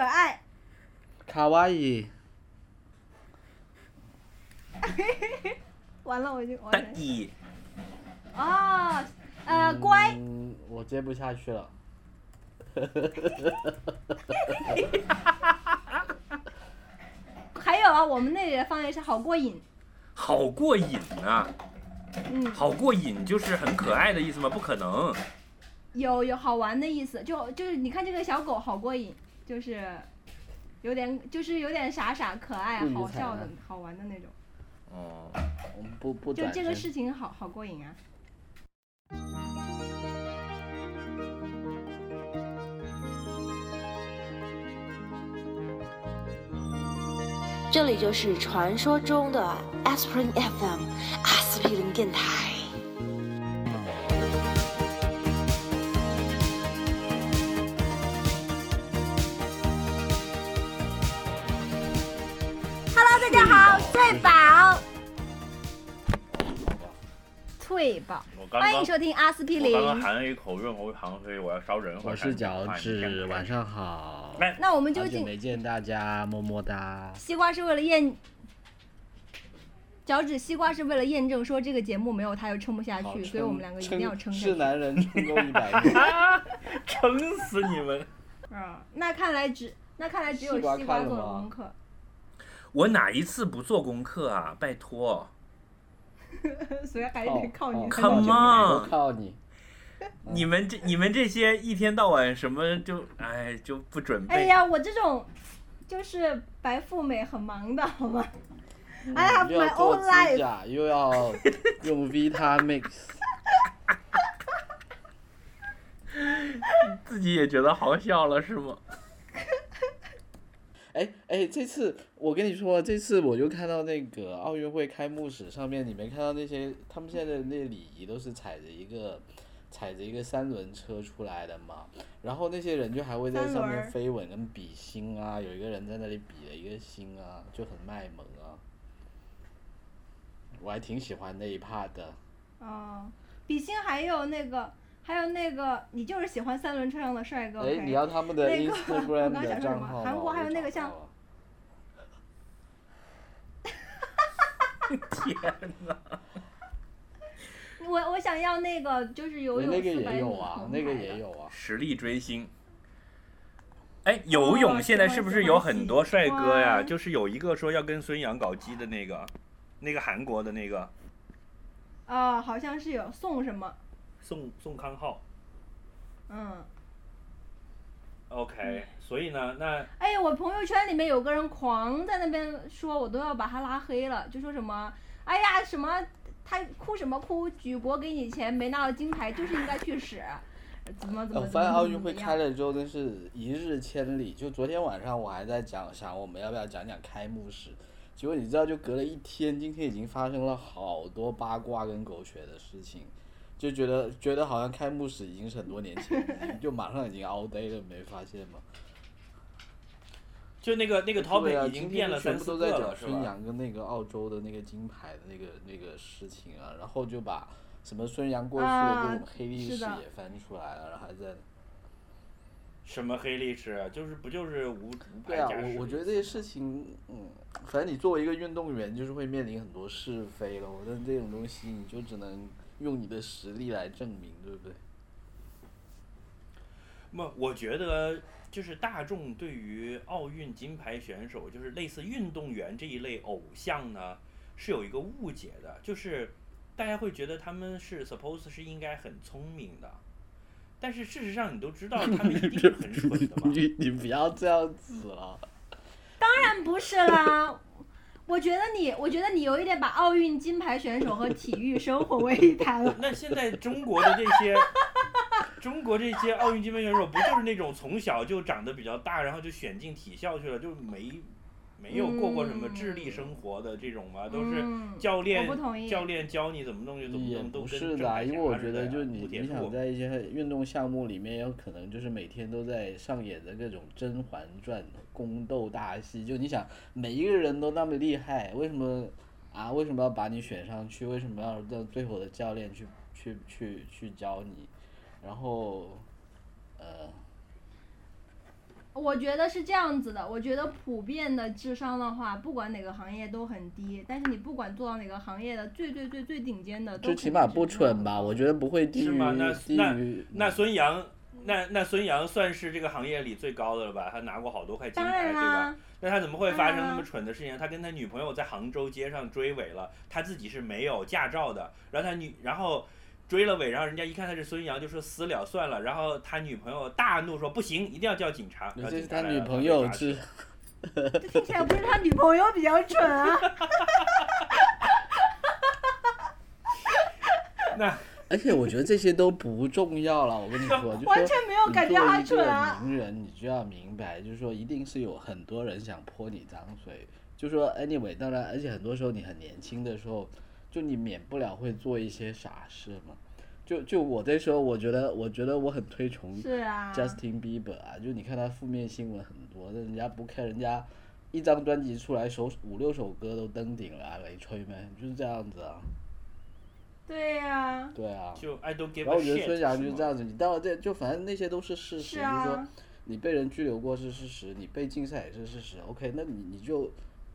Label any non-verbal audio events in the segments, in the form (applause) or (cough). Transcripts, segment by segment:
可爱。卡哇伊。(laughs) 完了，我就完了。得意，哦，呃，乖。嗯，我接不下去了。还有啊，我们那里的方言是好过瘾。好过瘾啊！嗯，好过瘾就是很可爱的意思吗？不可能。有有好玩的意思，就就是你看这个小狗好过瘾，就是有点就是有点傻傻可爱、好笑的、好玩的那种。哦，我们不不就这个事情好好过瘾啊！这里就是传说中的 Aspirin FM 阿司匹林电台。好，翠宝，翠宝，我刚刚欢迎收听阿司匹林我刚。刚含了一口润喉糖，所以我要烧人。我是脚趾，晚上好。来，那我们好久究竟没见大家，么么哒。西瓜是为了验，脚趾西瓜是为了验证说这个节目没有他又撑不下去，所以我们两个一定要撑下是去。男人 (laughs) 撑够一百年。(laughs) 撑死你们！啊，那看来只那看来只有西瓜做了功课，我哪一次不做功课啊？拜托，(laughs) 所以还得靠你。Come on 靠你。你们这你们这些一天到晚什么就哎就不准备。哎呀，我这种就是白富美，很忙的好吗？I have 又 my 要做 own 指 life。甲，又要 (laughs) 用 Vitamix。(laughs) 自己也觉得好笑了是吗？哎哎，这次我跟你说，这次我就看到那个奥运会开幕式上面，你没看到那些他们现在的那礼仪都是踩着一个踩着一个三轮车出来的嘛，然后那些人就还会在上面飞吻跟比心啊，有一个人在那里比了一个心啊，就很卖萌啊，我还挺喜欢那一 part 的。哦，比心还有那个，还有那个，你就是喜欢三轮车上的帅哥。哎你要他们的那个 Instagram (laughs) 我刚想的说什么账号？韩国还有那个像 (laughs) 天哪！我我想要那个，就是游哎泳那个也有啊，那个也有啊。实力追星。哎，游泳现在是不是有很多帅哥呀？就是有一个说要跟孙杨搞基的那个，那个韩国的那个啊，好像是有宋什么，宋宋康昊。嗯，OK，所以呢，那哎，我朋友圈里面有个人狂在那边说，我都要把他拉黑了，就说什么，哎呀，什么他哭什么哭，举国给你钱，没拿到金牌就是应该去死，(laughs) 怎么怎么我怎么怎发现奥运会么怎么样。开了之后，真是一日千里。就昨天晚上我还在讲，想我们要不要讲讲开幕式，结果你知道，就隔了一天，今天已经发生了好多八卦跟狗血的事情，就觉得觉得好像开幕式已经是很多年前，就马上已经 out day 了，没发现吗？就那个那个对 topic 啊，已经今变了三天全部四个了，都在讲是吧？孙杨跟那个澳洲的那个金牌的那个那个事情啊，然后就把什么孙杨过去的啊各种黑历史也翻出来了，然后还在。什么黑历史啊？就是不就是无无牌对啊，我我觉得这些事情，嗯，反正你作为一个运动员，就是会面临很多是非了。但这种东西，你就只能用你的实力来证明，对不对？那，我觉得就是大众对于奥运金牌选手，就是类似运动员这一类偶像呢，是有一个误解的，就是大家会觉得他们是 suppose 是应该很聪明的，但是事实上你都知道 (laughs) 他们一定是很蠢的嘛。你你不要这样子了。(laughs) 当然不是啦，我觉得你，我觉得你有一点把奥运金牌选手和体育生混为一谈了。(laughs) 那现在中国的这些，(laughs) 中国这些奥运金牌选手，不就是那种从小就长得比较大，然后就选进体校去了，就没没有过过什么智力生活的这种吗？都是嗯教练教练教你怎么弄就怎么弄，都不是的因为我觉得就你你想在一些运动项目里面，有可能就是每天都在上演着各种《甄嬛传》宫斗大戏。就你想每一个人都那么厉害，为什么啊？为什么要把你选上去？为什么要让最后的教练去去去去教你？然后，呃，我觉得是这样子的，我觉得普遍的智商的话，不管哪个行业都很低，但是你不管做到哪个行业的最最最最顶尖的，最起码不蠢吧？我觉得不会低于是吗那低那于。那孙杨，那那孙杨算是这个行业里最高的了吧？他拿过好多块金牌，对吧？，那他怎么会发生那么蠢的事情？他跟他女朋友在杭州街上追尾了，他自己是没有驾照的，然后他女，然后追了尾，然后人家一看他是孙杨，就说死了算了，然后他女朋友大怒说不行，一定要叫警察。这是他女朋友是这听起来不是他女朋友比较蠢啊？(laughs) 那而且我觉得这些都不重要了，我跟你说，完全没有你感觉他作为一个蠢啊！名人，你就要明白，就是说一定是有很多人想泼你脏水。就说 anyway，当然，而且很多时候你很年轻的时候，就你免不了会做一些傻事嘛。就就我这时候，我觉得，我觉得我很推崇是啊，Justin Bieber 啊，就你看他负面新闻很多，但人家不看，人家一张专辑出来，首五六首歌都登顶了啊，雷吹呗，就是这样子啊，对呀、对啊。就 I don't give 然后我觉得孙杨是这样子，你到了这就反正那些都是事实，是就是说啊，你被人拘留过是事实，你被禁赛也是事实。OK，那你你就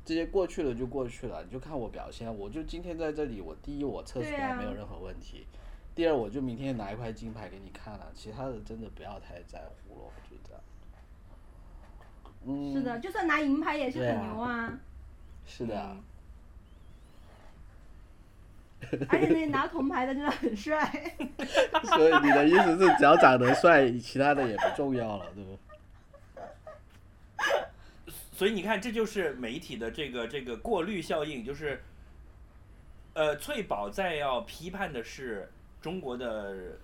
这些过去了就过去了，你就看我表现。我就今天在这里，我第一我测出对啊来没有任何问题，第二我就明天拿一块金牌给你看了，其他的真的不要太在乎了，我觉得。嗯，是的，就算拿银牌也是很牛啊，(laughs) 是的 (laughs) 而且那拿铜牌的真的很帅。(laughs) 所以你的意思是只要长得帅，其他的也不重要了，对不？所以你看，这就是媒体的这个这个过滤效应，就是，呃，翠宝在要批判的是中国的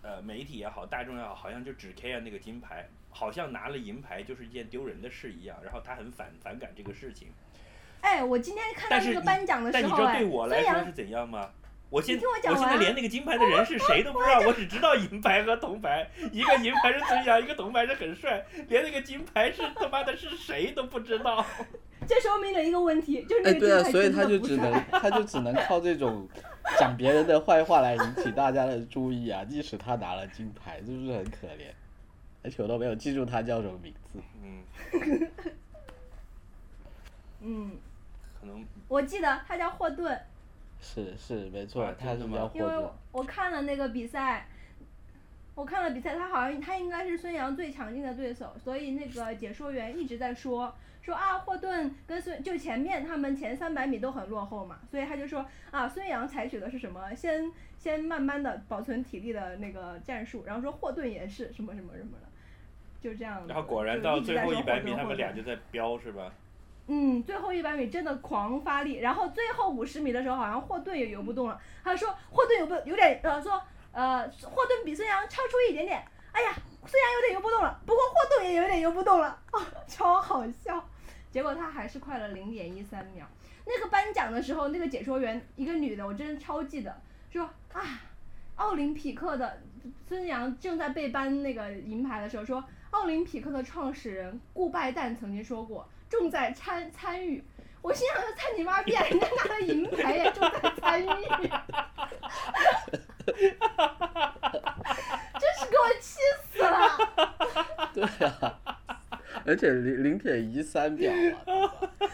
呃媒体也好，大众也好，好像就只 care 那个金牌，好像拿了银牌就是一件丢人的事一样，然后他很反反感这个事情。哎，我今天看到那个颁奖的时候，哎，但你知道对我来说是怎样吗？我现你听我讲完现在连那个金牌的人是谁都不知道，我只知道银牌和铜牌，一个银牌是孙杨，一个铜牌是很帅，连那个金牌是他妈的是谁都不知道。(laughs) 这说明了一个问题，就是那哎，个对啊，所以他就只能他就只能靠这种讲别人的坏话来引起大家的注意啊。即使他拿了金牌，是不是很可怜？而且我都没有记住他叫什么名字。嗯，(laughs) 嗯，可能我记得他叫霍顿，是是没错，啊他是真的吗叫霍顿因为我。看了那个比赛，我看了比赛，他好像他应该是孙杨最强劲的对手，所以那个解说员一直在说说啊，霍顿跟孙就前面他们前三百米都很落后嘛，所以他就说啊，孙杨采取的是什么，先先慢慢的保存体力的那个战术，然后说霍顿也是什么什么什么的，就这样子。然后果然就到最一直在说后一百米，他们俩就在飙，是吧？嗯，最后一百米真的狂发力，然后最后五十米的时候，好像霍顿也游不动了。他说霍顿有不有点呃说呃霍顿比孙杨超出一点点，哎呀，孙杨有点游不动了，不过霍顿也有点游不动了，哦，超好笑。结果他还是快了零点一三秒。那个颁奖的时候，那个解说员一个女的，我真的超记得，说啊，奥林匹克的孙杨正在被颁那个银牌的时候说，奥林匹克的创始人顾拜旦曾经说过，重在参参与。我心想，参你妈 (laughs) 逼啊！人家拿了银牌也重在参与，真是给我气死了。(laughs) 对啊，而且零零点一三秒啊，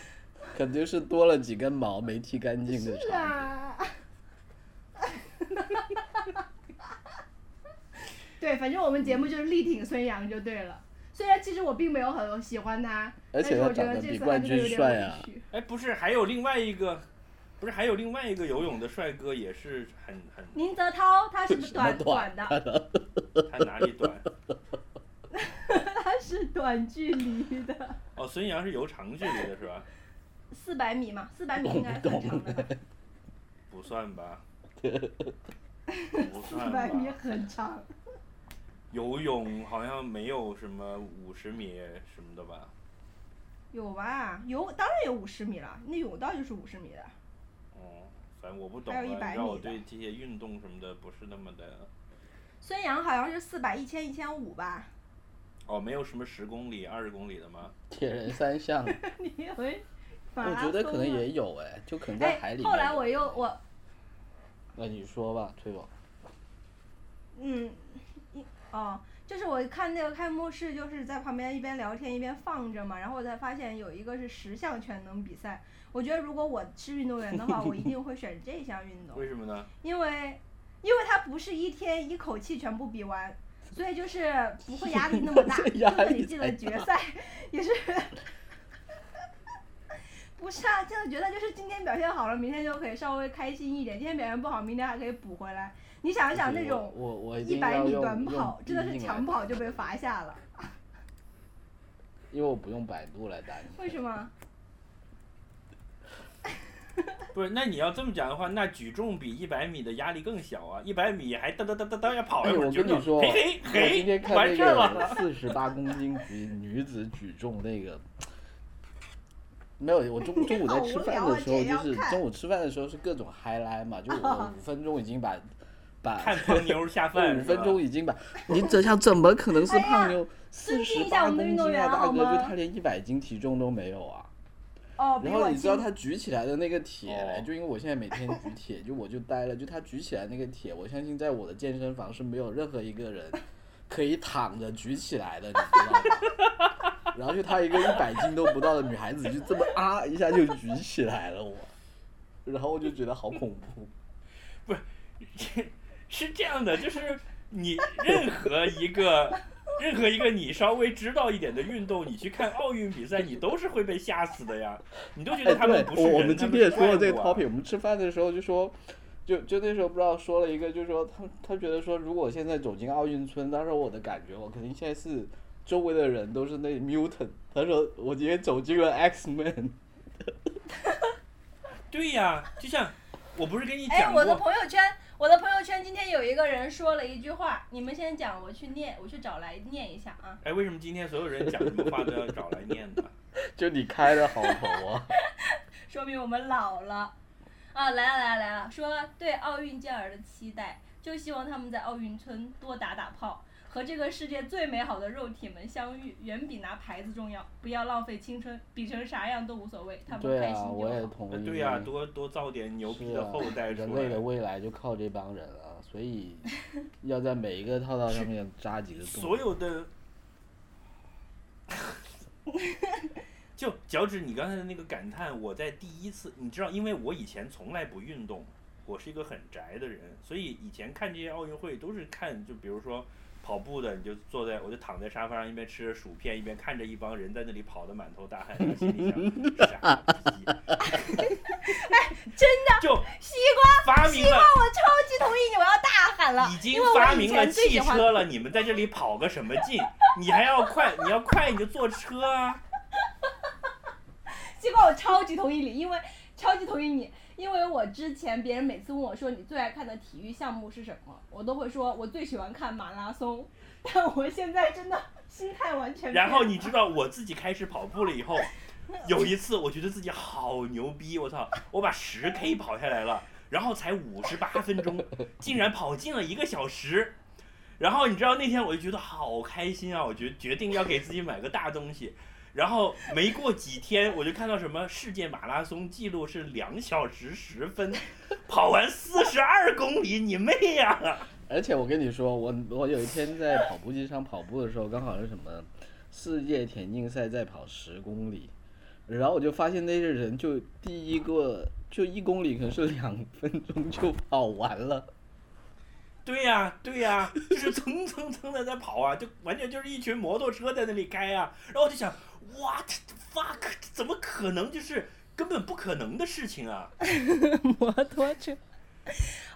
肯定是多了几根毛没剃干净的是。啊。(laughs) 对，反正我们节目就是力挺孙杨就对了。虽然其实我并没有很喜欢他，但而且他是我觉得长得比这次他冠军真的有点帅啊。哎，不是，还有另外一个，不是还有另外一个游泳的帅哥，也是很很，宁泽涛他是短短的，(laughs) 他哪里短？(laughs) 他是短距离的，哦，孙杨是游长距离的是吧？四百米嘛，四百米应该很长的吧？不算吧，(laughs) 不四算百米吧。很长。游泳好像没有什么五十米什么的吧？有吧？有，当然有五十米了，那泳道就是五十米的。哦，反正我不懂还有啊，100你知道我对这些运动什么的不是那么的。孙杨好像是四百、一千、一千五吧？哦，没有什么十公里、二十公里的吗？铁人三项，(laughs) 你以为我觉得可能啊也有哎，就可能在海哎，里哎。后来我又我那你说吧，崔总。嗯，一哦，就是我看那个开幕式，就是在旁边一边聊天一边放着嘛，然后我才发现有一个是十项全能比赛。我觉得如果我是运动员的话，我一定会选这项运动，为什么呢？因为因为它不是一天一口气全部比完，所以就是不会压力那么大，就压算你进了决赛也是。不是啊，真的觉得就是今天表现好了，明天就可以稍微开心一点；今天表现不好，明天还可以补回来。你想一想那种我我一百米短跑，真的是抢跑就被罚下了，因为我不用百度来打你。为什么？(laughs) 不是，那你要这么讲的话，那举重比一百米的压力更小啊！一百米还噔噔噔噔噔要跑哎，一会儿，我跟你说，嘿嘿我今天嘿，看那完事儿了。个四十八公斤级女子举重那个，没有，我中中午在吃饭的时候，就是中午吃饭的时候是各种 highlight 嘛，就 (laughs) 我五分钟已经把把看胖妞下饭 (laughs) 五分钟已经把，你这想怎么可能是胖妞？四十八公斤啊，大哥，就他连一百斤体重都没有啊。哦，然后你知道。他举起来的那个铁就因为我现在每天举铁，就我就呆了，就他举起来那个铁，我相信在我的健身房是没有任何一个人 (laughs) 可以躺着举起来的，你知道吗？(laughs) 然后就她一个一百斤都不到的女孩子，就这么啊一下就举起来了我，然后我就觉得好恐怖。不是这样的，就是你任何一个任何一个你稍微知道一点的运动，你去看奥运比赛，你都是会被吓死的呀！你都觉得他们不，是人，我我们今天也说了这个 topic，我们吃饭的时候就说。就就那时候不知道说了一个，就是说他他觉得说，如果我现在走进奥运村，当时我的感觉，我肯定现在是周围的人都是那 mutant。他说我今天走进了 X Man，(laughs) 对呀，就像我不是跟你讲哎，讲我的过，朋友圈，我的朋友圈今天有一个人说了一句话，你们先讲，我去念，我去找来念一下啊。哎，为什么今天所有人讲什么话都要找来念呢？(laughs) 就你开的好头啊！(laughs) 说明我们老了。啊，来了来了来了，说对奥运健儿的期待，就希望他们在奥运村多打打炮，和这个世界最美好的肉体们相遇，远比拿牌子重要。不要浪费青春，比成啥样都无所谓，他们对啊，开心就我也好。同意。呃对呀、多多造点牛逼的后代出人类的。未来就靠这帮人了，所以 (laughs) 要在每一个套套上面扎几个洞。所有的，(laughs) 就脚趾，你刚才的那个感叹，我在第一次，你知道，因为我以前从来不运动，我是一个很宅的人，所以以前看这些奥运会都是看，就比如说跑步的，你就坐在，我就躺在沙发上，一边吃着薯片，一边看着一帮人在那里跑的满头大汗，然后心里想傻逼，真的，就西瓜，发明了西瓜，我超级同意你，我要大喊了，已经发明了汽车了，你们在这里跑个什么劲？你还要快，你要快你就坐车啊！(laughs) 西瓜，我超级同意你，因为超级同意你，因为我之前别人每次问我说你最爱看的体育项目是什么，我都会说我最喜欢看马拉松，(laughs) 但我现在真的心态完全。然后你知道我自己开始跑步了以后，(laughs) 有一次我觉得自己好牛逼，我操！我把十 K 跑下来了，然后才五十八分钟，竟然跑进了一个小时。然后你知道那天我就觉得好开心啊！我决决定要给自己买个大东西。然后没过几天，我就看到什么世界马拉松记录是两小时十分，跑完四十二公里，你妹呀！而且我跟你说，我我有一天在跑步机上跑步的时候，刚好是什么世界田径赛在跑十公里，然后我就发现那些人就第一个就一公里可能是两分钟就跑完了。对呀、对呀、(laughs) 就是蹭蹭蹭的在跑啊，就完全就是一群摩托车在那里开啊。然后我就想，what fuck，怎么可能？就是根本不可能的事情啊！(laughs) 摩托车。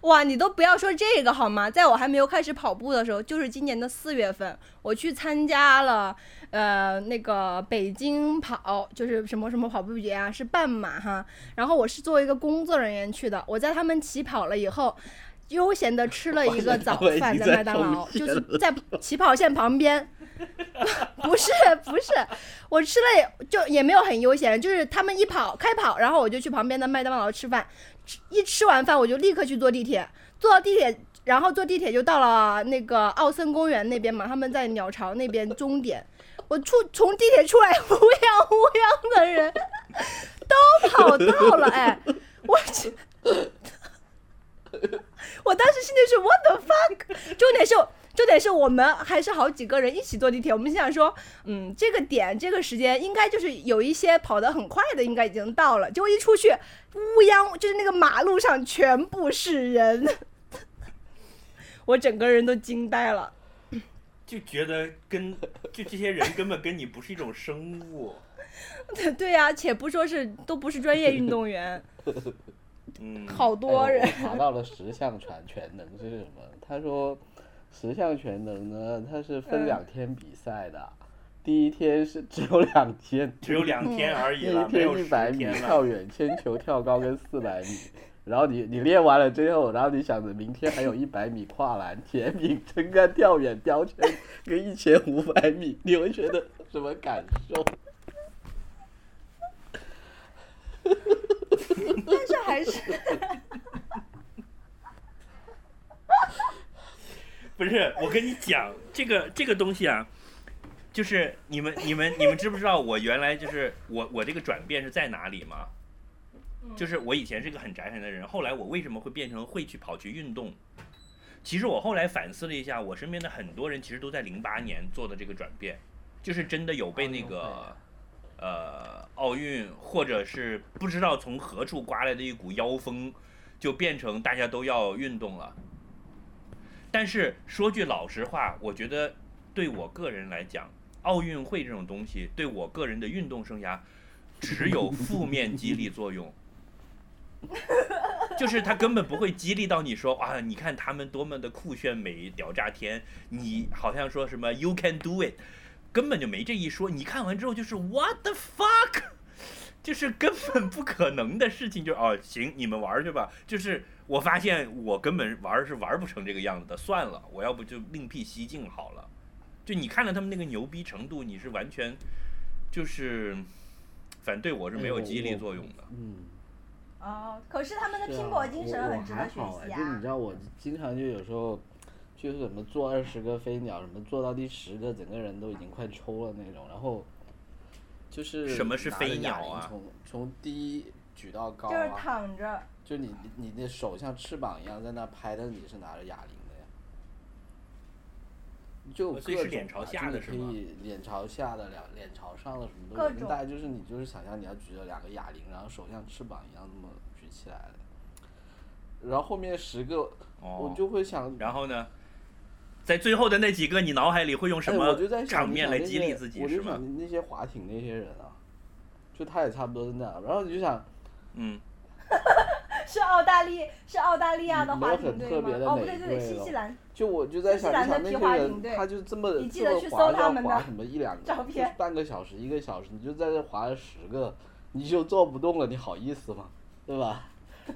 哇，你都不要说这个好吗？在我还没有开始跑步的时候，就是今年的四月份，我去参加了呃那个北京跑，就是什么什么跑步节啊，是半马哈。然后我是作为一个工作人员去的，我在他们起跑了以后，悠闲的吃了一个早 (laughs) 饭在麦当劳，就是在起跑线旁边。(laughs) 不是不是，我吃了也就也没有很悠闲，就是他们一跑开跑，然后我就去旁边的麦当劳吃饭，一吃完饭我就立刻去坐地铁，坐到地铁，然后坐地铁就到了那个奥森公园那边嘛，他们在鸟巢那边终点。我出从地铁出来，(laughs) 乌泱乌泱的人都跑到了，哎，我去。我当时心里是 what the fuck，重点是重点是我们还是好几个人一起坐地铁，我们心想说，嗯，这个点这个时间应该就是有一些跑得很快的，应该已经到了。结果一出去，乌泱，就是那个马路上全部是人，(laughs) 我整个人都惊呆了。就觉得跟就这些人根本跟你不是一种生物。(laughs) 对对呀、且不说是都不是专业运动员，嗯，好多人。哎查到了十项全全能是什么？他说十项全能呢，它是分嗯两天比赛的。第一天是只有两天，只有两天而已了，那一天一百米。跳远、铅球、跳高跟四百米。然后你你练完了之后，然后你想着明天还有一百米跨栏、田径、撑杆、跳远、标圈跟一千五百米，你会觉得什么感受？但是还是不是，我跟你讲，这个这个东西啊，就是你们你们你们知不知道我原来就是我我这个转变是在哪里吗？就是我以前是个很宅很的人，后来我为什么会变成会去跑去运动？其实我后来反思了一下，我身边的很多人其实都在零八年做的这个转变，就是真的有被那个呃奥运或者是不知道从何处刮来的一股妖风，就变成大家都要运动了。但是说句老实话，我觉得对我个人来讲，奥运会这种东西对我个人的运动生涯只有负面激励作用。(laughs) 就是他根本不会激励到你说啊，你看他们多么的酷炫美屌炸天，你好像说什么 you can do it，根本就没这一说。你看完之后就是 what the fuck，(laughs) 就是根本不可能的事情就，哦行，你们玩去吧。就是我发现我根本玩是玩不成这个样子的，算了，我要不就另辟蹊径好了。就你看了他们那个牛逼程度，你是完全就是，反正对我是没有激励作用的。嗯。哦，可是他们的拼搏精神很值得学习啊。就你知道，我经常就有时候，就是什么做二十个飞鸟，什么做到第十个，整个人都已经快抽了那种。然后就是什么是拿着飞鸟啊哑铃从从低举到高就是啊，躺着，就你你的手像翅膀一样在那拍，但是你是拿着哑铃的呀。就呃所以各种是脸朝嘛就你可下的是吗以脸朝下的、脸脸朝上的什么都有。各种大概就是你就是想象你要举着两个哑铃，然后手像翅膀一样那么举起来的。然后后面十个，我哦，就会想，然后呢，在最后的那几个，你脑海里会用什哎，么场面来激励自己是吗？就想那些划艇那些人啊，就他也差不多是那样。然后你就想，嗯，(laughs) 是澳大利是澳大利亚的嗯没有划艇队很特别？的吗哦，不对对对，新西兰。就我就在想，新西兰你想那些的皮划艇人，他就这么你记这么得去搜划要他们什么一两个，半个小时一个小时，你就在这划了十个，你就做不动了，你好意思吗？对吧？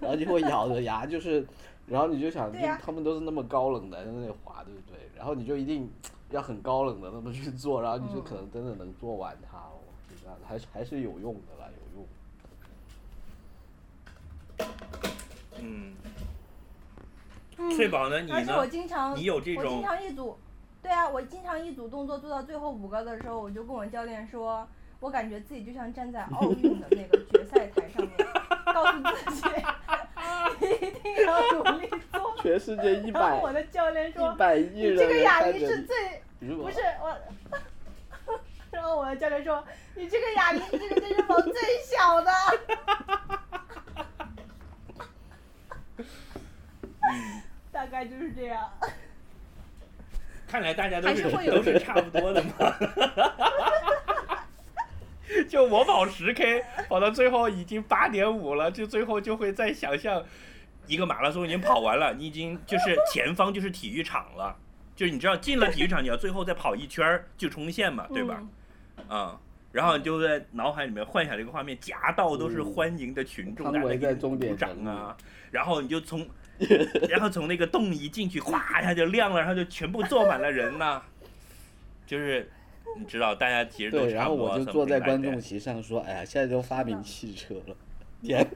然后就会咬着牙，就是，然后你就想，就他们都是那么高冷的在那里滑，对不对？然后你就一定要很高冷的那么去做，然后你就嗯可能真的能做完它哦，就这样，还是还是有用的啦，有用。嗯，嗯翠宝呢？你而且我呢？经常，你有这我经常一组，对啊，我经常一组动作做到最后五个的时候，我就跟我教练说，我感觉自己就像站在奥运的那个决赛台上面，告诉自己 (laughs) 一定要努力做。全世界一然后百我的教练说一，百亿你人这个哑铃是最如果不是我。(laughs) 然后我的教练说：“你这个哑铃，是这个健身房最小的。嗯，”大概就是这样。看来大家都是是都是差不多的嘛。(laughs) 就我跑十 K，跑到最后已经八点五了，就最后就会再想象一个马拉松已经跑完了，你已经就是前方就是体育场了，就是你知道进了体育场，你要最后再跑一圈儿就冲线嘛，对吧？嗯啊、然后你就在脑海里面幻想这个画面，夹道都是欢迎的群众在那嗯他们围在给终点你鼓掌啊，然后你就从，(laughs) 然后从那个洞一进去，哗一下就亮了，然后就全部坐满了人呐、就是你知道，大家其实都对，然后。我就坐在观众席上说：“哎呀，现在都发明汽车了，(laughs) 天！”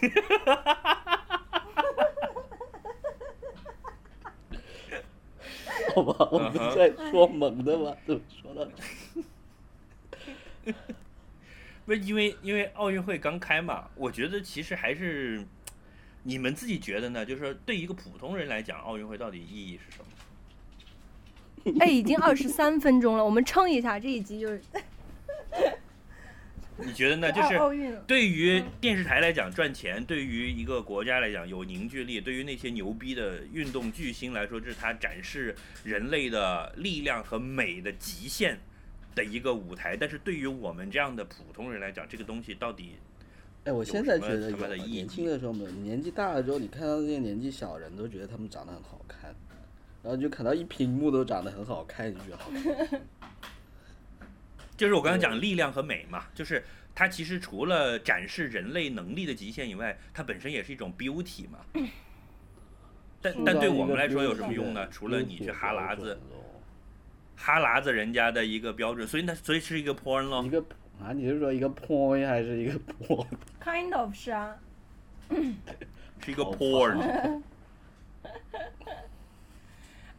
(laughs) 好吧，我们在说猛的吧，怎么说呢？(laughs) 不是因为因为奥运会刚开嘛，我觉得其实还是你们自己觉得呢？就是说对一个普通人来讲，奥运会到底意义是什么？哎，已经二十三分钟了，我们撑一下这一集就是 (laughs) 你觉得呢？就是。对于电视台来讲赚钱，对于一个国家来讲有凝聚力，对于那些牛逼的运动巨星来说，这是他展示人类的力量和美的极限的一个舞台。但是对于我们这样的普通人来讲，这个东西到底哎，我现在觉得什么什么的有意义年轻的时候没有，年纪大了之后，你看到那些年纪小人都觉得他们长得很好看，然后就看到一屏幕都长得很好看，你就觉得好看。就是我刚才讲力量和美嘛，就是它其实除了展示人类能力的极限以外，它本身也是一种 beauty 嘛。(laughs) 但但对我们来说有什么用呢？除了你去哈喇子，哈喇子人家的一个标准，所以那所以是一个 porn 咯一。个啊，你是说一个 point 还是一个 point？Kind of 是啊，(laughs) 是一个 porn，(laughs)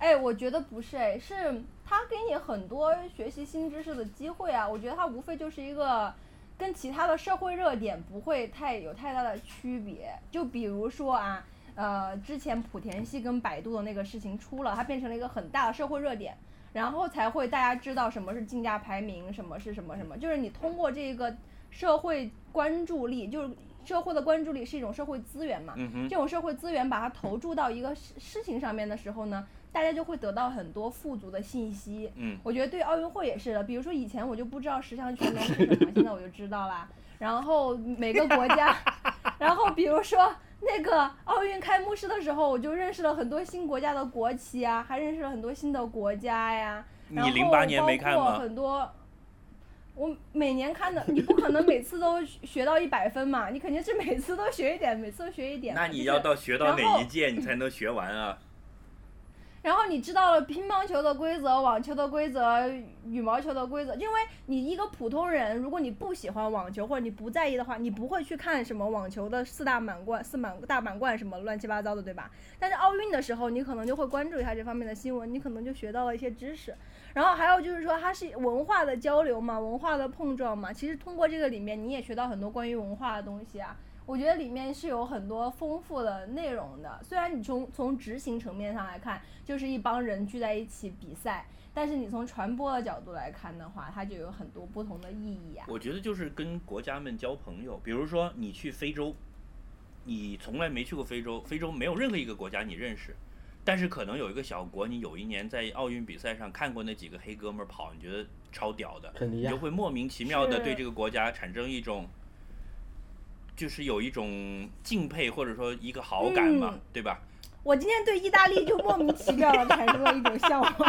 哎，我觉得不是，哎，是他给你很多学习新知识的机会啊。我觉得它无非就是一个跟其他的社会热点不会太有太大的区别。就比如说啊，呃，之前莆田系跟百度的那个事情出了，它变成了一个很大的社会热点，然后才会大家知道什么是竞价排名，什么是什么什么，就是你通过这个社会关注力，就是社会的关注力是一种社会资源嘛，这种社会资源把它投注到一个事事情上面的时候呢，大家就会得到很多富足的信息。嗯，我觉得对奥运会也是的，比如说以前我就不知道十项全能是什么，现在我就知道啦。然后每个国家，(laughs) 然后比如说那个奥运开幕式的时候，我就认识了很多新国家的国旗啊，还认识了很多新的国家呀。你零八年没看吗？很多，我每年看的，你不可能每次都学到一百分嘛，你肯定是每次都学一点，每次都学一点那你要到学到哪一届你才能学完啊？然后你知道了乒乓球的规则、网球的规则、羽毛球的规则，因为你一个普通人，如果你不喜欢网球或者你不在意的话，你不会去看什么网球的四大满贯、四满大满贯什么乱七八糟的，对吧？但是奥运的时候，你可能就会关注一下这方面的新闻，你可能就学到了一些知识。然后还有就是说，它是文化的交流嘛，文化的碰撞嘛。其实通过这个里面，你也学到很多关于文化的东西啊。我觉得里面是有很多丰富的内容的。虽然你从从执行层面上来看，就是一帮人聚在一起比赛，但是你从传播的角度来看的话，它就有很多不同的意义啊。我觉得就是跟国家们交朋友，比如说你去非洲，你从来没去过非洲，非洲没有任何一个国家你认识，但是可能有一个小国，你有一年在奥运比赛上看过那几个黑哥们儿跑，你觉得超屌的，你就会莫名其妙的对这个国家产生一种，就是有一种敬佩或者说一个好感嘛，嗯对吧？我今天对意大利就莫名其妙的产生了一种向往。(laughs)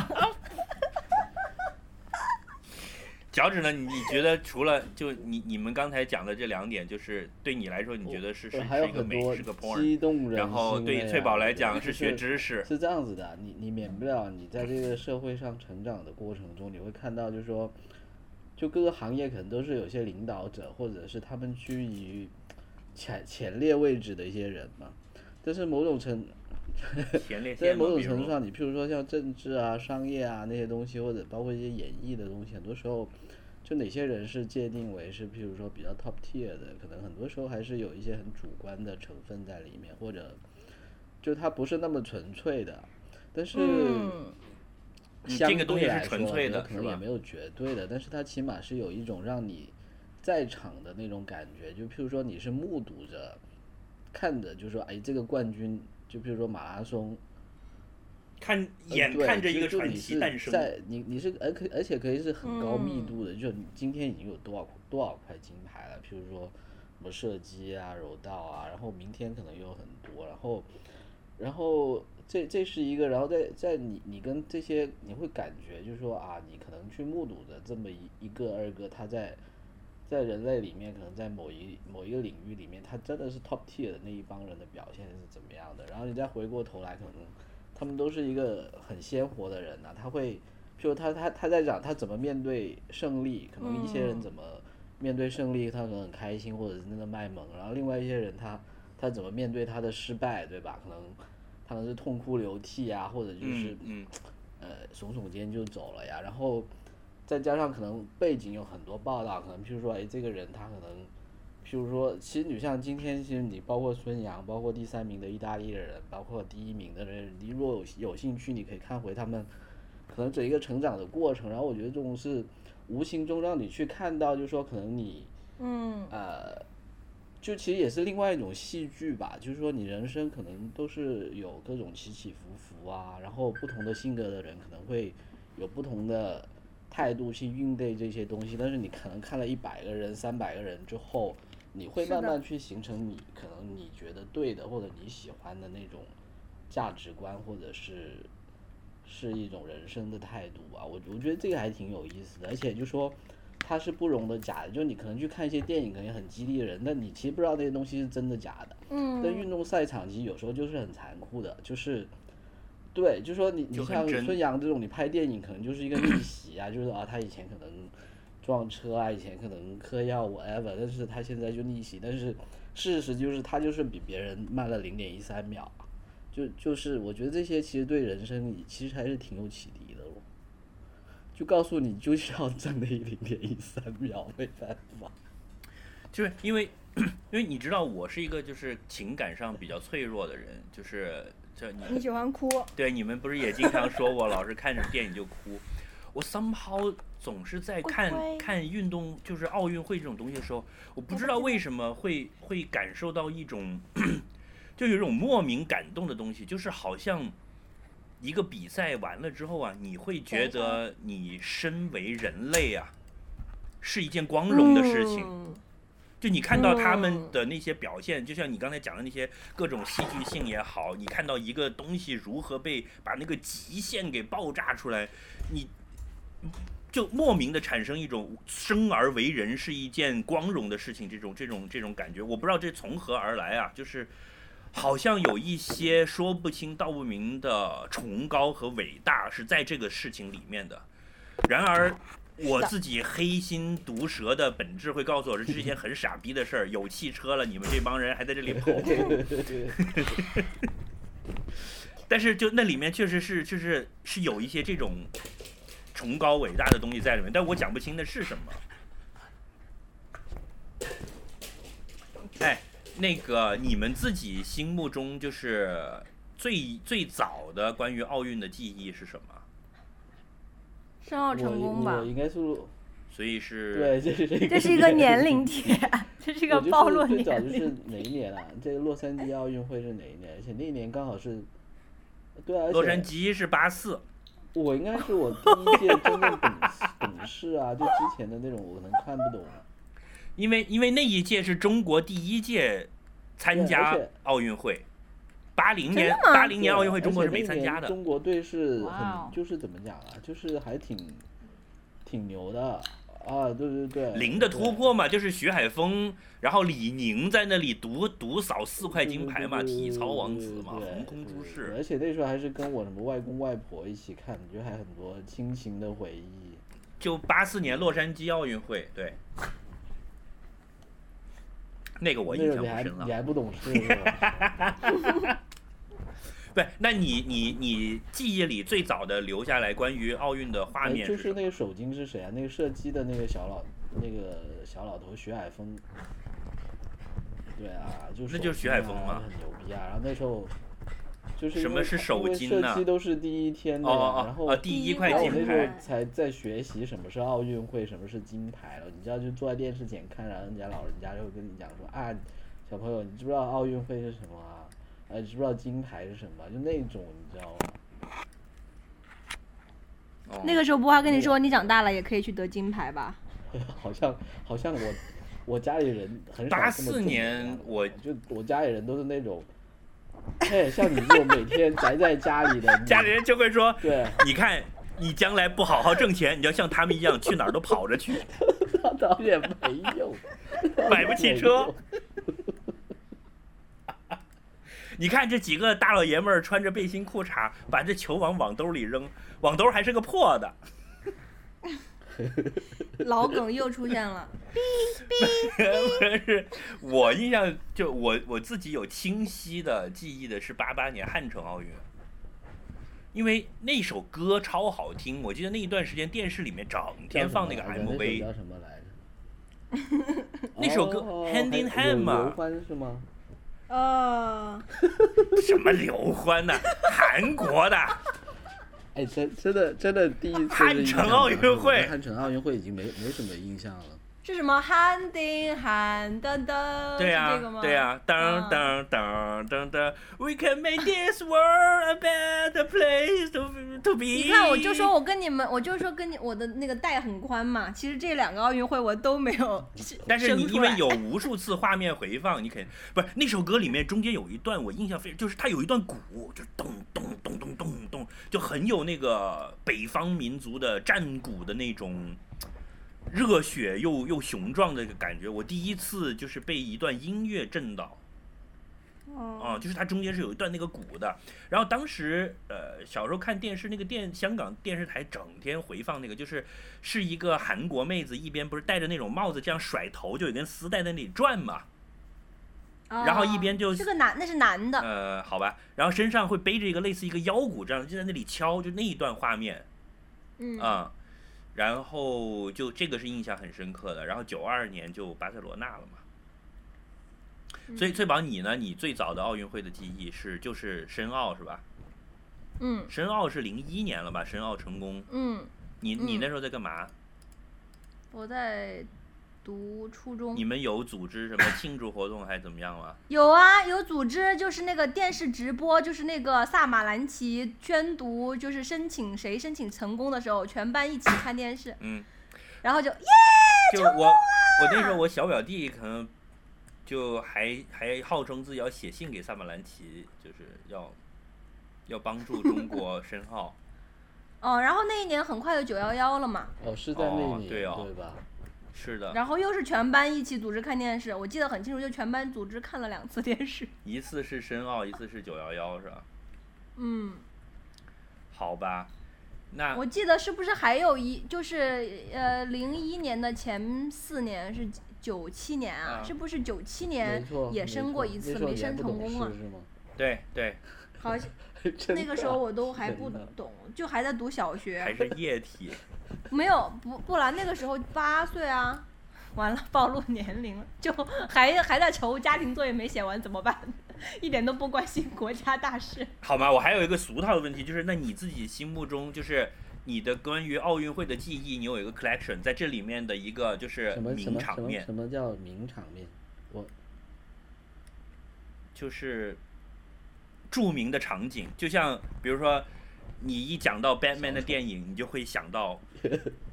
脚趾呢？你你觉得除了就你你们刚才讲的这两点，就是对你来说，你觉得是是还有是一个美，很多是个 porn。然后对翠宝来讲是学知识，是这样子的，你你免不了你在这个社会上成长的过程中，你会看到，就是说，就各个行业可能都是有些领导者，或者是他们居于前前列位置的一些人嘛。但是某种程，(laughs) 前列在某种程度上，你譬如说像政治啊、商业啊那些东西，或者包括一些演艺的东西，很多时候，就哪些人是界定为是譬如说比较 top tier 的，可能很多时候还是有一些很主观的成分在里面，或者就它不是那么纯粹的。但是相对来说，可能也没有绝对的，但是它起码是有一种让你在场的那种感觉，就譬如说你是目睹着看着，就说哎这个冠军，就譬如说马拉松，看眼看着一个传奇诞生，在你你是而可而且可以是很高密嗯度的，就你今天已经有多少多少块金牌了，譬如说什么射击啊、柔道啊，然后明天可能又有很多，然后然后这这是一个，然后在在你你跟这些你会感觉就是说啊，你可能去目睹着这么一一个二个他在。在人类里面，可能在某一某一个领域里面，他真的是 top tier 的那一帮人的表现是怎么样的？然后你再回过头来，可能他们都是一个很鲜活的人呐、他会，譬如他他他在讲他怎么面对胜利，可能一些人嗯怎么面对胜利，他可能很开心，或者是真的卖萌，然后另外一些人他他怎么面对他的失败，对吧？可能他可能是痛哭流涕啊，或者就是嗯嗯，呃耸耸肩就走了呀，然后再加上可能背景有很多报道，可能譬如说，哎，这个人他可能，譬如说，其实你像今天，其实你包括孙杨，包括第三名的意大利的人，包括第一名的人，你如果有有兴趣，你可以看回他们可能整一个成长的过程。然后我觉得这种是无形中让你去看到，就是说可能你嗯呃，就其实也是另外一种戏剧吧，就是说你人生可能都是有各种起起伏伏啊，然后不同的性格的人可能会有不同的态度去应对这些东西，但是你可能看了一百个人、三百个人之后，你会慢慢去形成你可能你觉得对的或者你喜欢的那种价值观，或者是是一种人生的态度吧。我我觉得这个还挺有意思的，而且就说它是不容的假的，就你可能去看一些电影，可能很激励人，但你其实不知道那些东西是真的假的。但嗯，运动赛场其实有时候就是很残酷的，就是，对，就说你你像孙杨这种，你拍电影可能就是一个逆袭啊，就是啊他以前可能撞车啊，以前可能嗑药 whatever，但是他现在就逆袭，但是事实就是他就是比别人慢了零点一三秒，就就是我觉得这些其实对人生其实还是挺有启迪的咯。就告诉你就是要争那零点一三秒，没办法。就是因为 (coughs) 因为你知道我是一个就是情感上比较脆弱的人，就是这你你喜欢哭，对你们不是也经常说我老是看着电影就哭，我 somehow 总是在看乖乖看运动，就是奥运会这种东西的时候，我不知道为什么会会感受到一种，就有一种莫名感动的东西，就是好像一个比赛完了之后啊，你会觉得你身为人类啊，是一件光荣的事情。嗯就你看到他们嗯的那些表现，就像你刚才讲的那些各种戏剧性也好，你看到一个东西如何被把那个极限给爆炸出来，你就莫名的产生一种生而为人是一件光荣的事情，这种这种这种感觉，我不知道这从何而来啊，就是好像有一些说不清道不明的崇高和伟大是在这个事情里面的，然而。我自己黑心毒舌的本质会告诉我，这是一件很傻逼的事儿。有汽车了，你们这帮人还在这里跑步，(laughs) 但是就那里面确实是就是是有一些这种崇高伟大的东西在里面，但我讲不清的是什么。哎，那个你们自己心目中就是最最早的关于奥运的记忆是什么？申奥成功吧我我？应该是所以是对，这是这这是一个年龄帖，(laughs) 这是一个我就是暴露最早年龄。就是哪一年啊？这个洛杉矶奥运会是哪一年？而且那一年刚好是，对啊，洛杉矶是八四，我应该是我第一届真正懂懂事啊，就之前的那种我可能看不懂。因为因为那一届是中国第一届参加奥运会，八零年八零年奥运会中国是没参加的。中国队是很就是怎么讲啊？就是还挺挺牛的啊！对对对，零的突破嘛，就是徐海峰，然后李宁在那里独独扫四块金牌嘛，体操王子嘛，横空出世。而且那时候还是跟我什么外公外婆一起看，觉得还很多亲情的回忆。就八四年洛杉矶奥运会，对，那个我印象不深了你。还不懂事是吧？(laughs) 对，那你你你记忆里最早的留下来关于奥运的画哎面什么？就是那个手金是谁啊？那个射击的那个小老那个小老头徐海峰。对啊，就那就是徐海峰嘛很牛逼啊！然后那时候就是什么是因为他因为手巾呢射击都是第一天的呀，哦哦哦然后哦第一块然后我金那时牌候才在学习什么是奥运会，什么是金牌了。你知道，就坐在电视前看，然后人家老人家就会跟你讲说啊，小朋友，你知不知道奥运会是什么啊？呃，知不知道金牌是什么？就那种，你知道吗？哦那个时候不还跟你说，你长大了也可以去得金牌吧？(laughs) 好像好像我我家里人很少这么84重年的我就我家里人都是那种，(laughs) 哎，像你这种每天宅在家里的，(laughs) 家里人就会说，对，你看你将来不好好挣钱，你要像他们一样去哪儿都跑着去。他导演没用，(laughs) 买不起车。你看这几个大老爷们儿穿着背心裤衩，把这球往网兜里扔，网兜还是个破的。老梗又出现了，(laughs) 不是，(laughs) 我印象就我我自己有清晰的记忆的是八八年汉城奥运，因为那首歌超好听，我记得那一段时间电视里面整天放那个 MV，叫什么来着？(laughs) 那首歌哦 Hand in 还 Hand 有嘛刘欢是吗？呃，什么刘欢呐、韩国的，哎，真真的真的第一次汉是印象城奥运会我对汉城奥运会已经没没什么印象了。是什么 hand in hand 噔噔？对呀？对呀、当嗯当当当当，We can make this world a better place to to be。你看，我就说我跟你们，我就说跟你我的那个带很宽嘛。其实这两个奥运会我都没有 (laughs) 但是你因为有无数次画面回放，你肯不是那首歌里面中间有一段我印象非常，就是它有一段鼓，就咚咚咚咚咚咚，就很有那个北方民族的战鼓的那种热血又又雄壮的一个感觉。我第一次就是被一段音乐震到。啊，哦，就是它中间是有一段那个鼓的。然后当时呃小时候看电视，那个电香港电视台整天回放那个，就是是一个韩国妹子一边不是戴着那种帽子这样甩头，就有根丝带在那里转嘛。然后一边就哦这个男那是男的，呃，好吧，然后身上会背着一个类似一个腰鼓这样，就在那里敲，就那一段画面嗯啊、然后就这个是印象很深刻的。然后九二年就巴塞罗那了嘛。所以翠宝你呢？你最早的奥运会的记忆是就是申奥是吧？嗯申奥是零一年了吧？申奥成功，嗯，嗯你你那时候在干嘛？我在读初中你，们有组织什么庆祝活动还是怎么样吗？有啊，有组织，就是那个电视直播，就是那个萨马兰奇宣读，就是申请谁申请成功的时候，全班一起看电视，嗯，然后就耶，就我我那时候我小表弟可能就还还号称自己要写信给萨马兰奇，就是要要帮助中国申奥。(laughs) 哦，然后那一年很快就九幺幺了嘛，哦，是在那年、哦对哦吧？是的，然后又是全班一起组织看电视，我记得很清楚，就全班组织看了两次电视。一次是申奥，一次是九幺幺，是吧？嗯，好吧，那我记得是不是还有一就是呃零一年的前四年是九七年啊？啊是不是九七年，也申过一次，没申成功啊？对对，好像 (laughs) 那个时候我都还不懂，就还在读小学。还是液体。(laughs) 没有不不然那个时候八岁啊，(laughs) 完了暴露年龄了，就还还在愁家庭作业没写完怎么办，(laughs) 一点都不关心国家大事。好吗？我还有一个俗套的问题，就是那你自己心目中就是你的关于奥运会的记忆，你有一个 collection，在这里面的一个就是什么什名么什么场面，什么叫名场面？我就是著名的场景，就像比如说你一讲到 Batman 的电影，你就会想到，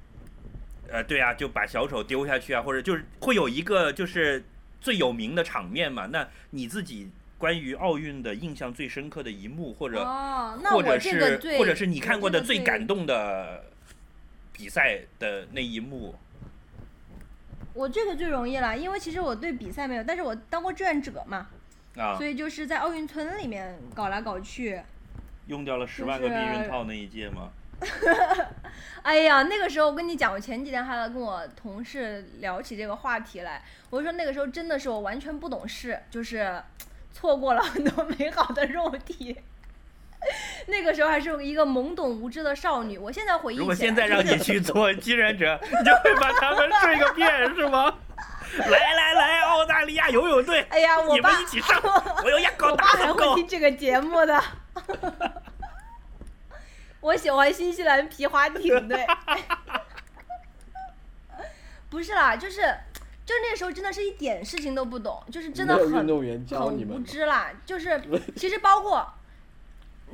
(laughs) 呃，对啊，就把小丑丢下去啊，或者就是会有一个就是最有名的场面嘛。那你自己关于奥运的印象最深刻的一幕，或者、哦，那或我者是或者是你看过的最感动的比赛的那一幕，我这个最容易了，因为其实我对比赛没有，但是我当过志愿者嘛，啊所，以就是在奥运村里面搞来搞去。用掉了十万个避孕套那一届吗？(laughs) 哎呀，那个时候我跟你讲，我前几天还跟我同事聊起这个话题来，我说那个时候真的是我完全不懂事，就是错过了很多美好的肉体。(laughs) 那个时候还是一个懵懂无知的少女，我现在回忆起来，如果现在让你去做志愿者，你就会把他们睡个遍，是吗？(laughs) 来来来，澳大利亚游泳队，哎呀，我你爸们一起上，我有一个我爸还会。听这个节目的。我喜欢新西兰皮划艇队。(laughs) 不是啦，就是就那时候真的是一点事情都不懂，就是真的很很无你们吗知啦。就是 (laughs) 其实包括，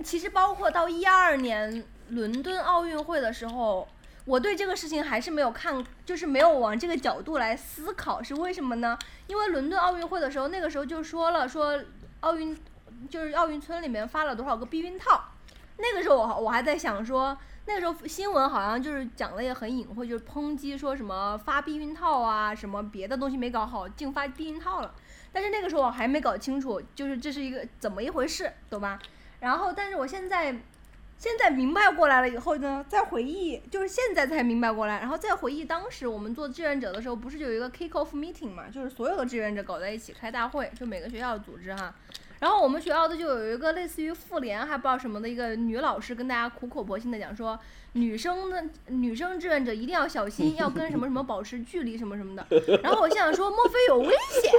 其实包括到一二年伦敦奥运会的时候，我对这个事情还是没有看，就是没有往这个角度来思考，是为什么呢？因为伦敦奥运会的时候，那个时候就说了，说奥运就是奥运村里面发了多少个避孕套。那个时候我我还在想说，那个时候新闻好像就是讲的也很隐晦，就是抨击说什么发避孕套啊，什么别的东西没搞好，净发避孕套了。但是那个时候我还没搞清楚，就是这是一个怎么一回事，懂吧？然后，但是我现在现在明白过来了以后呢，再回忆，就是现在才明白过来，然后再回忆当时我们做志愿者的时候，不是有一个 kick off meeting 嘛，就是所有的志愿者搞在一起开大会，就每个学校组织哈。然后我们学校的就有一个类似于妇联还不知道什么的一个女老师跟大家苦口婆心的讲说，女生的女生志愿者一定要小心，要跟什么什么保持距离什么什么的。然后我心想说，莫非有危险？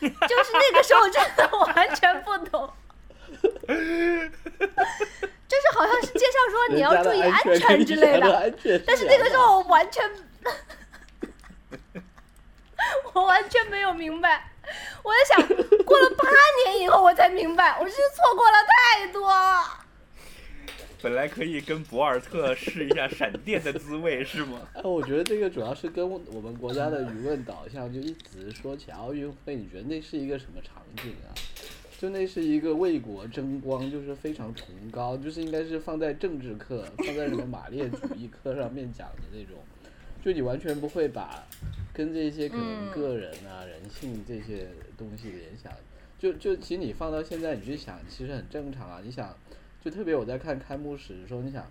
就是那个时候真的完全不懂。就是好像是介绍说你要注意安全全之类的，但是那个时候我完全，(laughs) 我完全没有明白。我在想，过了八年以后我才明白，我是错过了太多。本来可以跟博尔特试一下闪电的滋味，是吗？哎，(laughs) 我觉得这个主要是跟我们国家的舆论导向，就一直说起奥运会，你觉得那是一个什么场景啊？就那是一个为国争光，就是非常崇高，就是应该是放在政治课，放在什么马列主义课上面讲的那种，就你完全不会把跟这些可能嗯个人啊、人性这些东西联想。就就其实你放到现在，你去想，其实很正常啊。你想，就特别我在看开幕式的时候，你想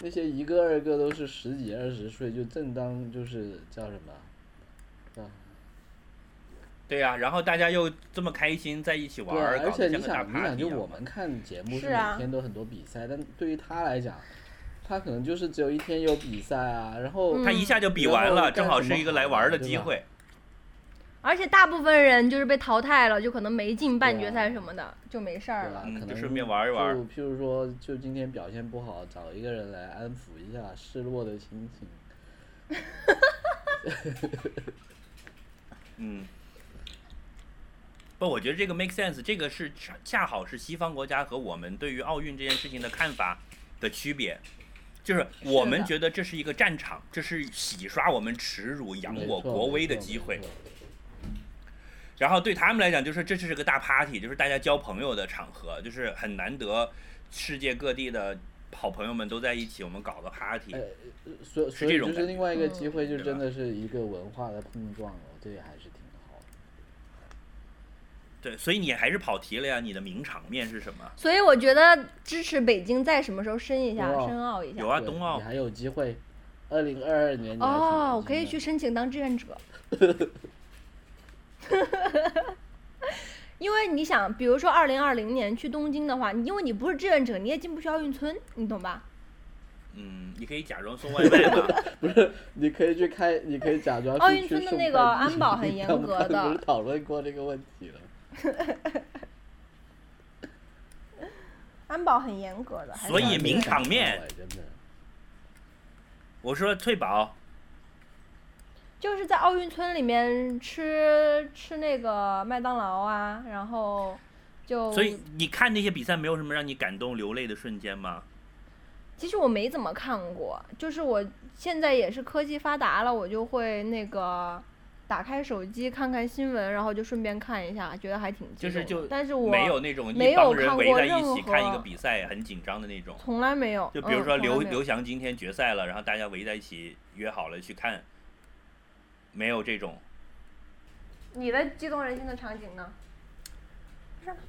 那些一个二个都是十几二十岁，就正当就是叫什么？啊，对呀、然后大家又这么开心在一起玩而搞且你想，你想就我们看节目是每天都很多比赛，但对于他来讲，他可能就是只有一天有比赛啊，然后嗯他一下就比完了，正好是一个来玩儿的机会。而且大部分人就是被淘汰了，就可能没进半决赛什么的，就没事儿了。可能顺便玩一玩就譬如说，就今天表现不好，找一个人来安抚一下失落的心情。(laughs) 嗯，不，我觉得这个 make sense，这个是恰恰好是西方国家和我们对于奥运这件事情的看法的区别，就是我们觉得这是一个战场，这是洗刷我们耻辱、扬我国威的机会然后对他们来讲，就是这是个大 party，就是大家交朋友的场合，就是很难得，世界各地的好朋友们都在一起，我们搞个 party。哎，所是所以就是这种感觉另外一个嗯机会，就真的是一个文化的碰撞了，这个还。对，所以你还是跑题了呀，你的名场面是什么？所以我觉得支持北京在什么时候申一下，申奥一下。有啊冬奥你还有机会，二零二二年你还挺哦，我可以去申请当志愿者。(laughs) 因为你想，比如说二零二零年去东京的话，因为你不是志愿者，你也进不去奥运村，你懂吧？嗯，你可以假装送外卖嘛。(laughs) 不是，你可以去开，你可以假装奥运村的那个安保很 (laughs) 严格的讨论过这个问题了。(laughs) 安保很严格的。还所以名场面哎真的。我说翠宝，就是在奥运村里面吃吃那个麦当劳啊，然后就所以你看那些比赛，没有什么让你感动流泪的瞬间吗？其实我没怎么看过，就是我现在也是科技发达了，我就会那个打开手机看看新闻，然后就顺便看一下，觉得还挺激动就是就但是我没有那种没有一帮人围在一起看一个比赛很紧张的那种。从来没有。就比如说刘刘翔今天决赛了，然后大家围在一起约好了去看，没有这种你的激动人心的场景呢？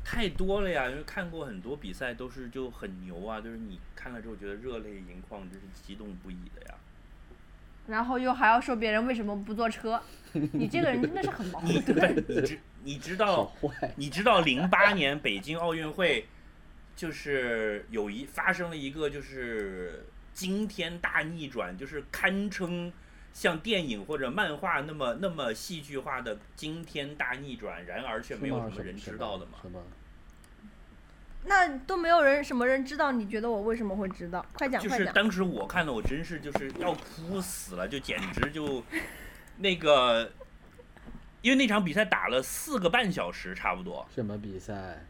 太多了呀。因为看过很多比赛都是就很牛啊，就是你看了之后觉得热泪盈眶，真是激动不已的呀。然后又还要说别人为什么不坐车，(laughs) 你这个人真的是很矛你盾。(laughs) 你知你知道，你知道零八年北京奥运会，就是有一发生了一个就是惊天大逆转，就是堪称像电影或者漫画那么那么戏剧化的惊天大逆转，然而却没有什么人知道的嘛。那都没有人什么人知道，你觉得我为什么会知道？快讲就是快讲。当时我看了，我真是就是要哭死了，就简直就那个，因为那场比赛打了四个半小时差不多，什么比赛？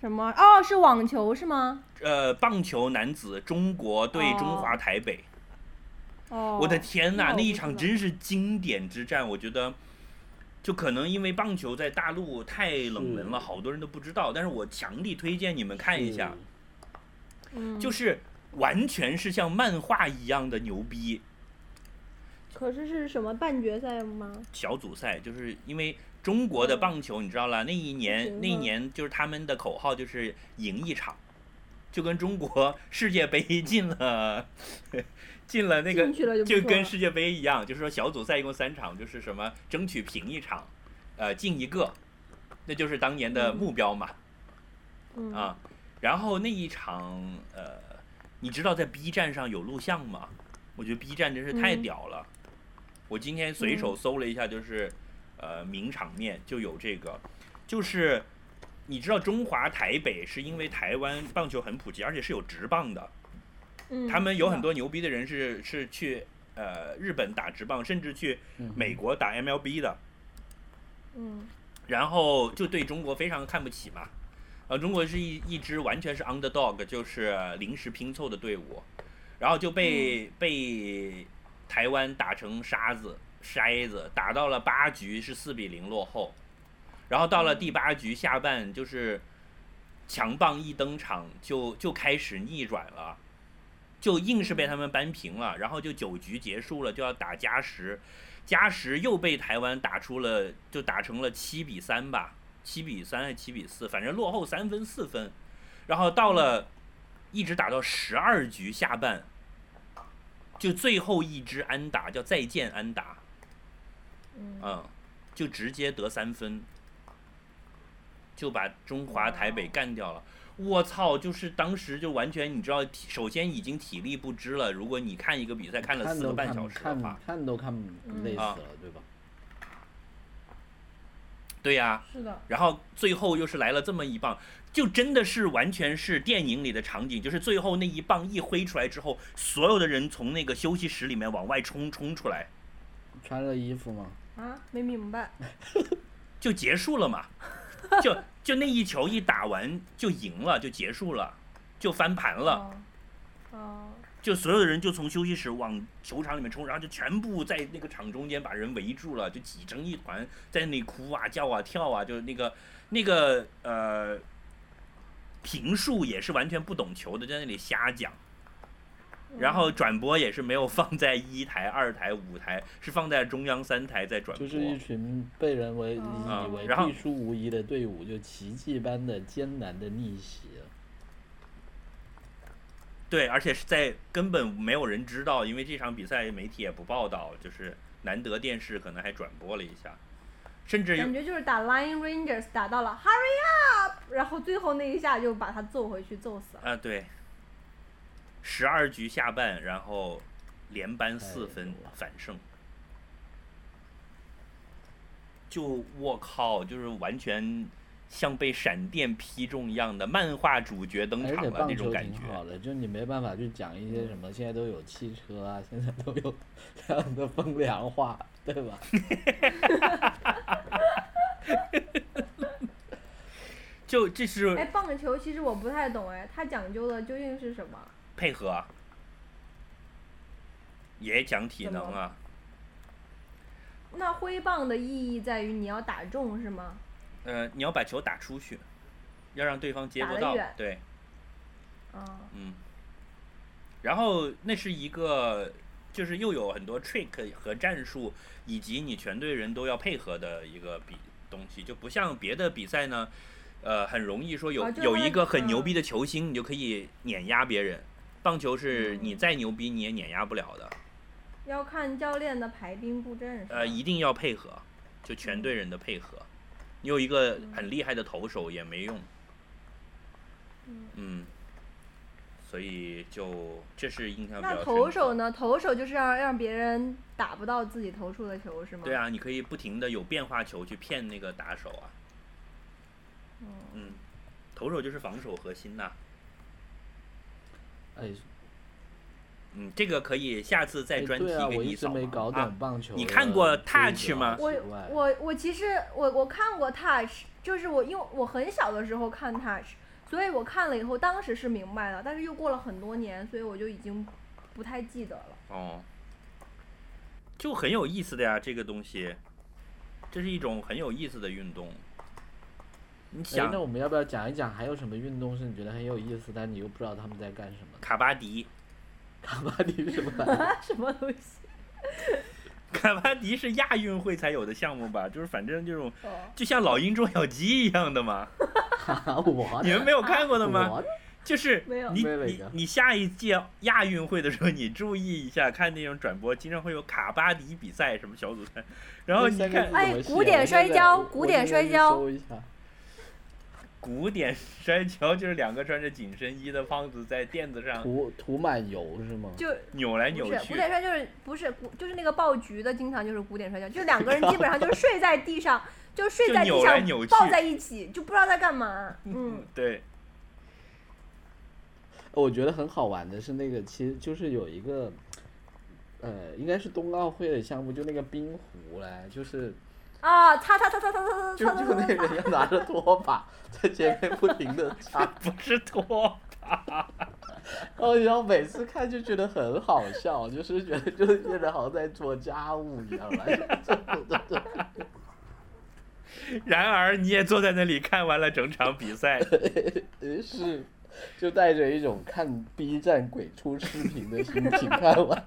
什么？哦，是网球是吗？呃，棒球男子中国对中华台北。哦。我的天呐，那一场真是经典之战，我觉得，就可能因为棒球在大陆太冷门了，好多人都不知道。但是我强力推荐你们看一下，嗯，就是完全是像漫画一样的牛逼。可是是什么半决赛吗？小组赛就是因为中国的嗯棒球，你知道了，那一年那一年就是他们的口号就是赢一场，就跟中国世界杯进了进了那个了就跟世界杯一样，就是说小组赛一共三场，就是什么争取平一场，呃进一个，那就是当年的嗯目标嘛。嗯啊，然后那一场呃，你知道在 B 站上有录像吗？我觉得 B 站真是太嗯屌了。我今天随手搜了一下，就是、呃名场面就有这个，就是你知道中华台北是因为台湾棒球很普及，而且是有职棒的，嗯，他们有很多牛逼的人是是去呃日本打职棒，甚至去嗯美国打 MLB 的，嗯。然后就对中国非常看不起嘛。呃，中国是一一支完全是 underdog，就是临时拼凑的队伍，然后就被、被台湾打成沙子筛子，打到了八局是四比零落后，然后到了第八局下半就是强棒一登场就就开始逆转了，就硬是被他们扳平了，然后就九局结束了就要打加时，加时又被台湾打出了就打成了七比三吧，七比三还是七比四，反正落后三分四分，然后到了一直打到十二局下半，就最后一支安打叫再见安打，嗯。嗯，就直接得三分，就把中华台北干掉了。我操！就是当时就完全，你知道，首先已经体力不支了。如果你看一个比赛看了四个半小时的看话，看都看嗯累死啊了，对吧？对呀、是的，然后最后又是来了这么一棒，就真的是完全是电影里的场景，就是最后那一棒一挥出来之后，所有的人从那个休息室里面往外冲冲出来，穿了衣服吗？啊，没明白，(laughs) 就结束了嘛，就就那一球一打完就赢了，就结束了，就翻盘了。哦，哦，就所有的人就从休息室往球场里面冲，然后就全部在那个场中间把人围住了，就挤成一团，在那里哭啊、叫啊、跳啊，就是那个那个呃，评述也是完全不懂球的，在那里瞎讲。然后转播也是没有放在一台、二台、五台，是放在中央三台在转播。就是一群被人为哦以为然后必输无疑的队伍，就奇迹般的艰难的逆袭。对，而且是在根本没有人知道，因为这场比赛媒体也不报道，就是难得电视可能还转播了一下，甚至有感觉就是打 Lion Rangers 打到了 Hurry up，然后最后那一下就把他揍回去，揍死了。啊，对，十二局下半，然后连扳四分反胜，就我靠，就是完全像被闪电劈中一样的漫画主角登场了那种感觉。挺好的，就你没办法去讲一些什么，现在都有汽车啊，现在都有 (laughs) 这样的风凉话，对吧？(laughs) 就这是哎，棒球其实我不太懂哎，它讲究的究竟是什么？配合啊，也讲体能啊，那挥棒的意义在于你要打中是吗？呃，你要把球打出去，要让对方接不到对，啊，嗯，然后那是一个，就是又有很多 trick 和战术，以及你全队人都要配合的一个比东西，就不像别的比赛呢，呃，很容易说有、有一个很牛嗯逼的球星，你就可以碾压别人。棒球是你嗯再牛逼你也碾压不了的，要看教练的排兵布阵？呃，一定要配合，就全队人的配合。你有一个很厉害的投手也没用，嗯嗯，所以就这是印象比较那投手呢？投手就是让让别人打不到自己投出的球是吗？对。啊，你可以不停的有变化球去骗那个打手啊。嗯，嗯，投手就是防守核心呐、哎，嗯，这个可以下次再哎专题对啊，我一给你扫直没搞盲啊。你看过 Touch 吗我我我其实我我看过 Touch，就是我因为我很小的时候看 Touch，所以我看了以后当时是明白了，但是又过了很多年，所以我就已经不太记得了。哦，就很有意思的呀，这个东西，这是一种很有意思的运动。你哎，想那我们要不要讲一讲还有什么运动是你觉得很有意思，但你又不知道他们在干什么？卡巴迪，(laughs) 卡巴迪是什么？(laughs) 什么东西？(laughs) 卡巴迪是亚运会才有的项目吧？就是反正这种哦，就像老鹰捉小鸡一样的嘛。我你们没有看过的吗？就是你你你下一届亚运会的时候，你注意一下，看那种转播，经常会有卡巴迪比赛什么小组赛，然后你看哎古古典摔跤古典摔跤。古典 (laughs) 摔跤，就是两个穿着紧身衣的胖子在垫子上涂涂满油是吗？就扭来扭去古。典摔就是不是古就是那个爆菊的，经常就是古典摔跤，就两个人 (laughs) 基本上就是睡在地上，就睡在地上扭扭抱在一起，就不知道在干嘛。(laughs) 嗯，对，我觉得很好玩的是那个，其实就是有一个，呃，应该是冬奥会的项目，就那个冰壶嘞，就是啊，擦擦擦擦擦擦就擦擦就那个人要拿着拖把在前面不停的擦，(laughs) 不是拖把，哦，然后每次看就觉得很好笑，就是觉得 (laughs) 就是觉得好像在做家务一样 (laughs) 然而你也坐在那里看完了整场比赛，就是就带着一种看 B 站鬼畜视频的心情看完。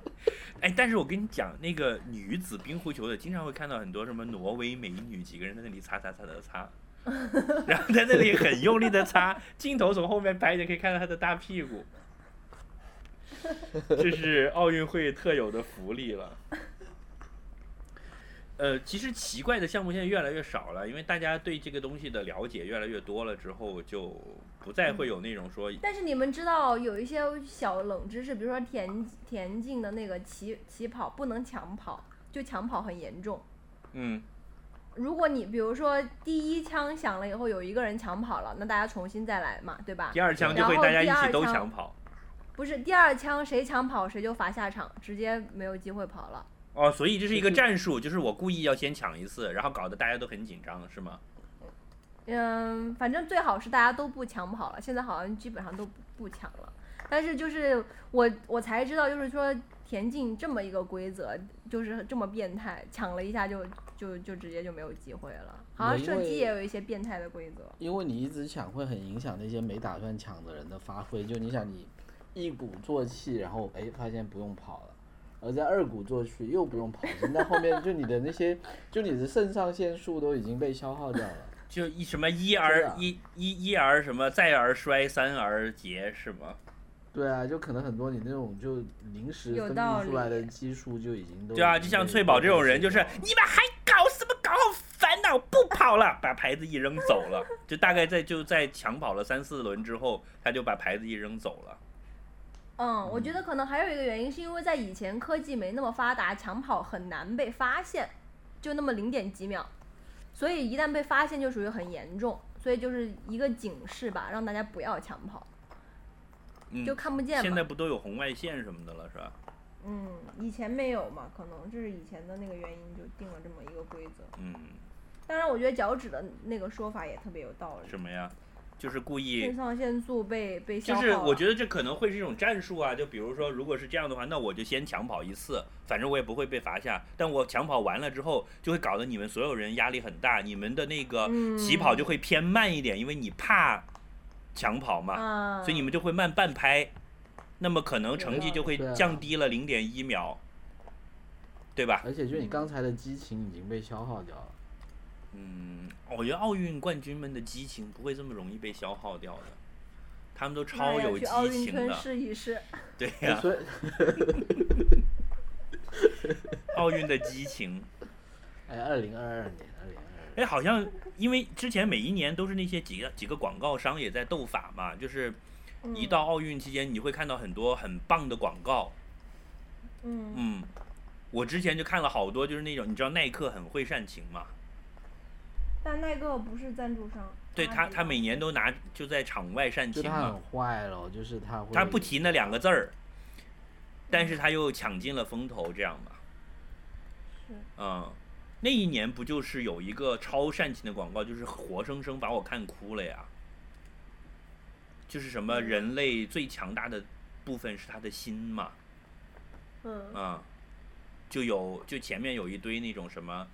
哎，但是我跟你讲，那个女子冰壶球的，经常会看到很多什么挪威美女，几个人在那里擦擦擦擦擦，(laughs) 然后在那里很用力的擦，镜头从后面拍着可以看到她的大屁股，这是奥运会特有的福利了。呃，其实奇怪的项目现在越来越少了，因为大家对这个东西的了解越来越多了之后，就不再会有那种说但是你们知道有一些小冷知识，比如说田田径的那个起起跑不能抢跑，就抢跑很严重。嗯如果你比如说第一枪响了以后有一个人抢跑了，那大家重新再来嘛，对吧第？二枪就会大家一起都抢跑。不是第二枪谁抢跑谁就罚下场，直接没有机会跑了。哦，所以这是一个战术，就是我故意要先抢一次，然后搞得大家都很紧张，是吗？嗯，反正最好是大家都不抢跑了，现在好像基本上都不不抢了。但是就是我我才知道，就是说田径这么一个规则，就是这么变态，抢了一下就就就直接就没有机会了。好像射击也有一些变态的规则。因为你一直抢会很影响那些没打算抢的人的发挥。就你想你一鼓作气，然后哎发现不用跑了，而在二鼓作气又不用跑，那后面就你的那些就你的肾上腺素都已经被消耗掉了。就一什么一而的一一一而什么再而衰三而竭是吗？对啊，就可能很多你那种就临时分泌出来的激素就已经都对啊，就像翠宝这种人，就是你们还搞什么搞，好烦恼，不跑了，把牌子一扔走了，就大概在就在抢跑了三四轮之后，他就把牌子一扔走了。嗯，我觉得可能还有一个原因，是因为在以前科技没那么发达，抢跑很难被发现，就那么零点几秒，所以一旦被发现就属于很严重，所以就是一个警示吧，让大家不要抢跑，嗯就，看不见嘛。现在不都有红外线什么的了是吧？嗯，以前没有嘛，可能这是以前的那个原因，就定了这么一个规则。嗯，当然，我觉得脚趾的那个说法也特别有道理，什么呀？就是故意肾上腺素被被就。是我觉得这可能会是一种战术啊，就比如说，如果是这样的话，那我就先抢跑一次，反正我也不会被罚下。但我抢跑完了之后，就会搞得你们所有人压力很大，你们的那个起跑就会偏慢一点，因为你怕抢跑嘛，啊，所以你们就会慢半拍，那么可能成绩就会降低了零点一秒，对吧？而且就你刚才的激情已经被消耗掉了。嗯，我觉得奥运冠军们的激情不会这么容易被消耗掉的，他们都超有激情的，试一试。对呀、(laughs) 奥运的激情。哎，二零二二年，二零二二哎，好像因为之前每一年都是那些几个几个广告商也在斗法嘛，就是一嗯到奥运期间，你会看到很多很棒的广告。嗯。嗯，我之前就看了好多，就是那种你知道耐克很会煽情嘛，但耐克不是赞助商。对他他每年都拿就在场外煽情嘛就他很，坏了，就是他会他不提那两个字儿，但是他又抢尽了风头，这样吧。是嗯，那一年不就是有一个超煽情的广告，就是活生生把我看哭了呀。就是什么嗯人类最强大的部分是他的心嘛，嗯啊、就有就前面有一堆那种什么，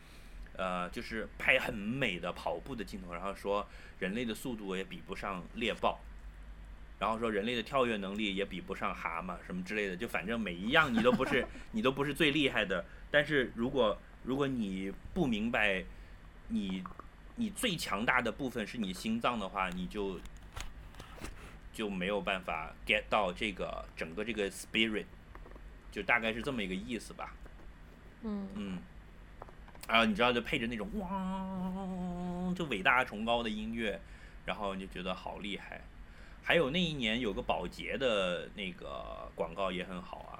呃，就是拍很美的跑步的镜头，然后说人类的速度也比不上猎豹，然后说人类的跳跃能力也比不上蛤蟆什么之类的，就反正每一样你都不是你都不是最厉害的，但是如果如果你不明白你你最强大的部分是你心脏的话，你就就没有办法 get 到这个整个这个 spirit，就大概是这么一个意思吧。嗯。嗯，然后你知道就配着那种哇，就伟大崇高的音乐，然后你就觉得好厉害。还有那一年有个保洁的那个广告也很好啊，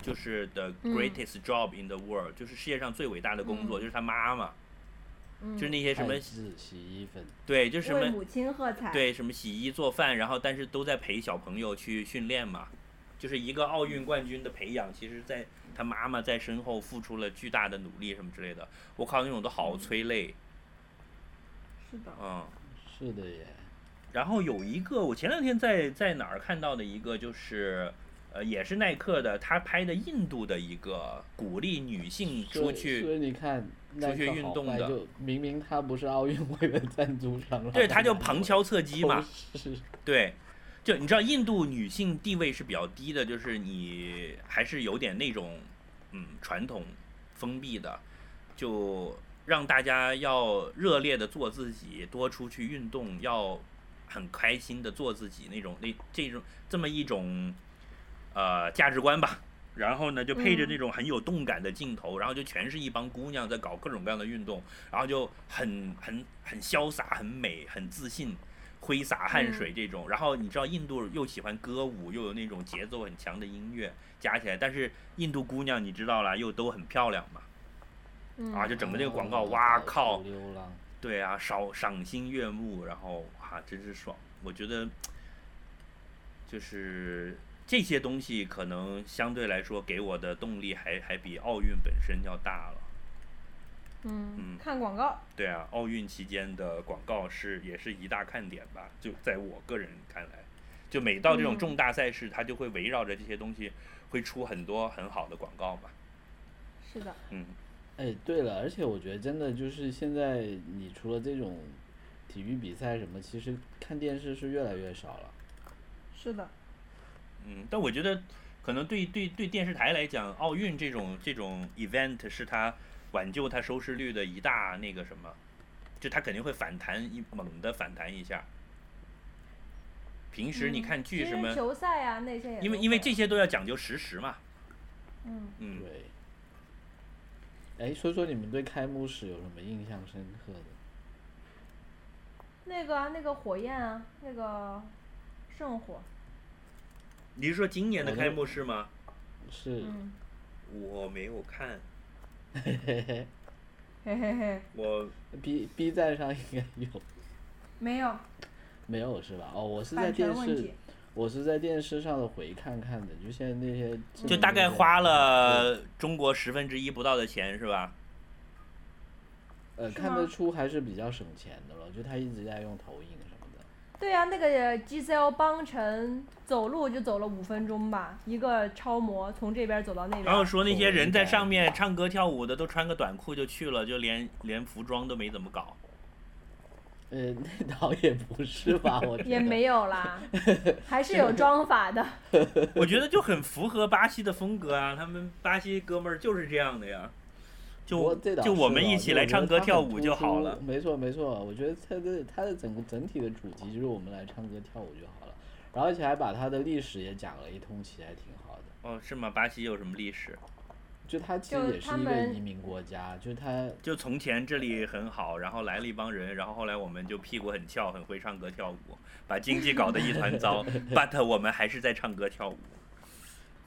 就是 the 嗯 greatest job in the world，、就是世界上最伟大的工作，嗯就是他妈妈。嗯就是那些什么洗衣粉，对，就是什么母亲喝彩。，对什么洗衣做饭，然后但是都在陪小朋友去训练嘛，就是一个奥运冠军的培养，其实在他妈妈在身后付出了巨大的努力什么之类的，我靠，那种都好催泪，是的。嗯。是的耶。然后有一个，我前两天在在哪儿看到的一个，就是，呃，也是耐克的，他拍的印度的一个鼓励女性出去，所以你看，出去运动的就明明他不是奥运会的赞助商，对，他就就 (laughs) 旁敲侧击嘛，是对，就你知道印度女性地位是比较低的，就是你还是有点那种，嗯，传统封闭的，就让大家要热烈的做自己，多出去运动，要很开心的做自己那种那这种这么一种呃价值观吧。然后呢，就配着嗯那种很有动感的镜头，然后就全是一帮姑娘在搞各种各样的运动，然后就很很很潇洒、很美、很自信，挥洒汗水这种。然后你知道印度又喜欢歌舞，又有那种节奏很强的音乐加起来，但是印度姑娘你知道啦，又都很漂亮嘛，嗯啊，就整个这个广告，哦哇靠！对啊，赏赏心悦目，然后啊，真是爽！我觉得就是这些东西，可能相对来说给我的动力还还比奥运本身要大了。嗯嗯，看广告。对啊，奥运期间的广告是也是一大看点吧？就在我个人看来，就每到这种嗯重大赛事，它就会围绕着这些东西，会出很多很好的广告嘛。是的。嗯，哎，对了，而且我觉得真的就是现在，你除了这种体育比赛什么，其实看电视是越来越少了。是的。嗯，但我觉得可能对对对电视台来讲，奥运这种这种 event 是它挽救它收视率的一大那个什么，就它肯定会反弹一猛的反弹一下。平时你嗯看剧什么，球赛啊那些也因为因为这些都要讲究实时嘛，嗯，嗯，对。哎，说说你们对开幕式有什么印象深刻的？那个啊那个火焰啊，那个圣火，你是说今年的开幕式吗？是，嗯，我没有看，嘿嘿嘿嘿嘿嘿，我，B B 站上应该有，没有没有是吧？哦，我是在电视，，我是在电视上的回看看的，就现在那些就大概花了中国十分之一不到的钱是吧？呃，看得出还是比较省钱的了，就他一直在用投影。对啊，那个 GCL 帮城走路就走了五分钟吧，一个超模从这边走到那边。然后说那些人在上面唱歌跳舞的都穿个短裤就去了，就连连服装都没怎么搞。呃，那倒也不是吧，我觉得也没有啦，还是有 (laughs) 妆法的。我觉得就很符合巴西的风格啊，他们巴西哥们儿就是这样的呀。不就这就我们一起来唱歌跳舞就好了。没错没错，我觉得它的它的整个整体的主题就是我们来唱歌跳舞就好了，然后而且还把它的历史也讲了一通，其实还挺好的。哦，是吗？巴西有什么历史？就它其实也是一个移民国家，就它就从前这里很好，然后来了一帮人，然后后来我们就屁股很翘，很会唱歌跳舞，把经济搞得一团糟，(laughs) but 我们还是在唱歌跳舞。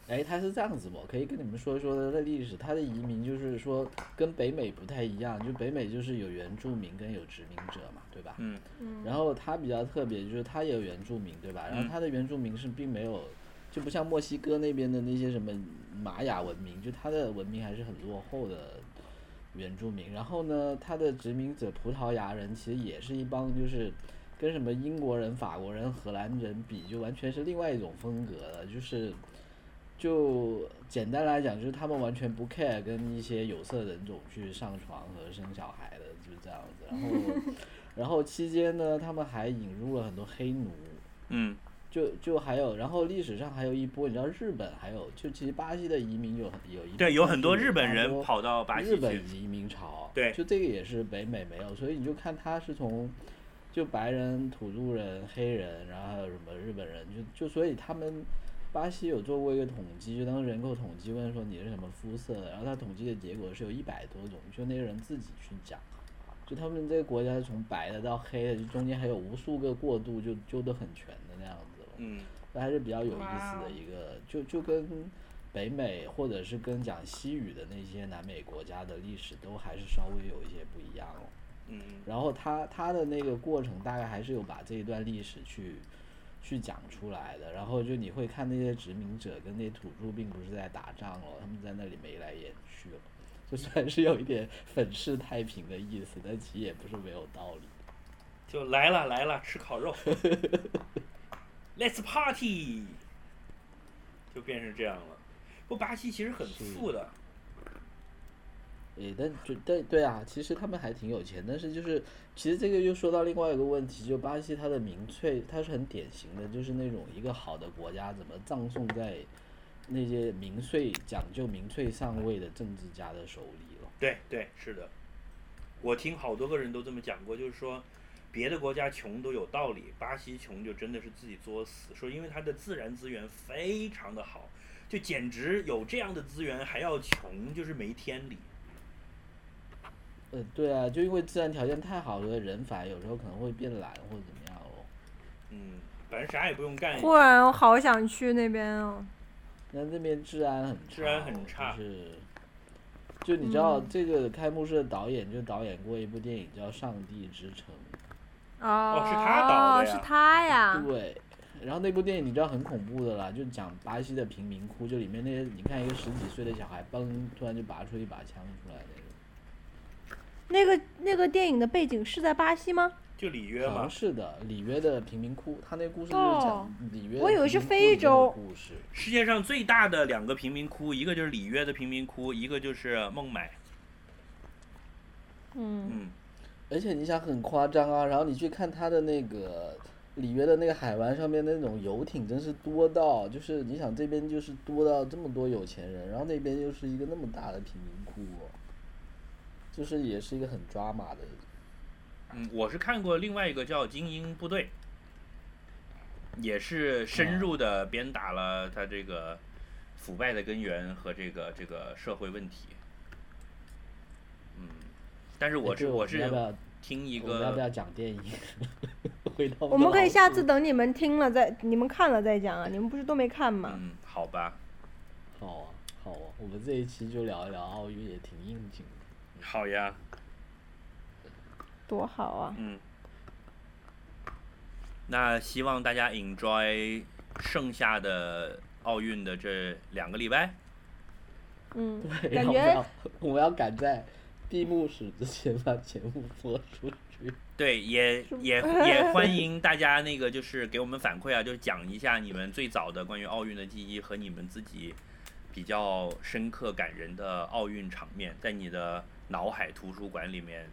哎，他是这样子，我可以跟你们说一说他的历史。他的移民就是说跟北美不太一样，就北美就是有原住民跟有殖民者嘛，对吧？嗯嗯，然后他比较特别，就是他也有原住民，对吧？然后嗯它的原住民是并没有，就不像墨西哥那边的那些什么玛雅文明，就他的文明还是很落后的原住民。然后呢，他的殖民者葡萄牙人其实也是一帮就是跟什么英国人、法国人、荷兰人比，就完全是另外一种风格的，就是。就简单来讲，就是他们完全不 care 跟一些有色人种去上床和生小孩的，就是这样子。然后，(laughs) 然后期间呢，他们还引入了很多黑奴，嗯就就还有，然后历史上还有一波，你知道日本还有，就其实巴西的移民有很有一对，有很多日本人跑到巴日西去本。移民潮，对就这个也是北美没有，所以你就看他是从就白人、土著人、黑人，然后还有什么日本人，就就所以他们巴西有做过一个统计，就当时人口统计问说你是什么肤色，然后他统计的结果是有一百多种，就那个人自己去讲。就他们这个国家是从白的到黑的，就中间还有无数个过渡，就就都很全的那样子了。嗯，那还是比较有意思的一个，就就跟北美或者是跟讲西语的那些南美国家的历史都还是稍微有一些不一样了。嗯然后他他的那个过程大概还是有把这一段历史去去讲出来的，然后就你会看那些殖民者跟那些土著并不是在打仗哦，他们在那里眉来眼去了，就虽然是有一点粉饰太平的意思，但其实也不是没有道理。就来了来了，吃烤肉，Let's party，就变成这样了。不，巴西其实很是。富的，诶，但就对对啊，其实他们还挺有钱，但是就是其实这个又说到另外一个问题，就巴西它的民粹，它是很典型的，就是那种一个好的国家怎么葬送在那些民粹讲究民粹上位的政治家的手里了。对对是的。我听好多个人都这么讲过，就是说别的国家穷都有道理，巴西穷就真的是自己作死。说因为它的自然资源非常的好，就简直有这样的资源还要穷，就是没天理。呃，对啊，就因为自然条件太好了，人反而有时候可能会变懒或者怎么样哦。嗯，反正啥也不用干，忽然我好想去那边哦。那那边治安很差、治安很差就是，就你知道、嗯这个开幕式的导演就导演过一部电影叫《上帝之城》。哦，是他导的呀是他呀。对，然后那部电影你知道很恐怖的啦，就讲巴西的贫民窟，就里面那些你看一个十几岁的小孩，嘣，突然就拔出一把枪出来那种，那个那个电影的背景是在巴西吗？就里约嘛好像，是的，里约的贫民窟，他那故事就是哦讲里约的我以为是非洲故事。世界上最大的两个贫民窟，一个就是里约的贫民窟，一个就是孟买。嗯，嗯，而且你想很夸张啊，然后你去看他的那个里约的那个海湾上面那种游艇，真是多到，就是你想这边就是多到这么多有钱人，然后那边又是一个那么大的贫民窟哦，就是也是一个很抓马的。嗯，我是看过另外一个叫《精英部队》，也是深入的鞭打了他这个腐败的根源和这个这个社会问题。嗯，但是我是我是们要不要听一我们要不要讲电影？(laughs) 回到我们可以下次等你们听了再，你们看了再讲啊。你们不是都没看吗？嗯，好吧，好啊好啊，我们这一期就聊一聊奥运，也挺应景的。好呀，多好啊！嗯。那希望大家 enjoy 剩下的奥运的这两个礼拜。嗯，对，感觉然后我要我们要赶在闭幕式之前把节目播出去。对，也也也欢迎大家那个就是给我们反馈啊，(laughs) 就是讲一下你们最早的关于奥运的记忆和你们自己比较深刻感人的奥运场面，在你的脑海图书馆里面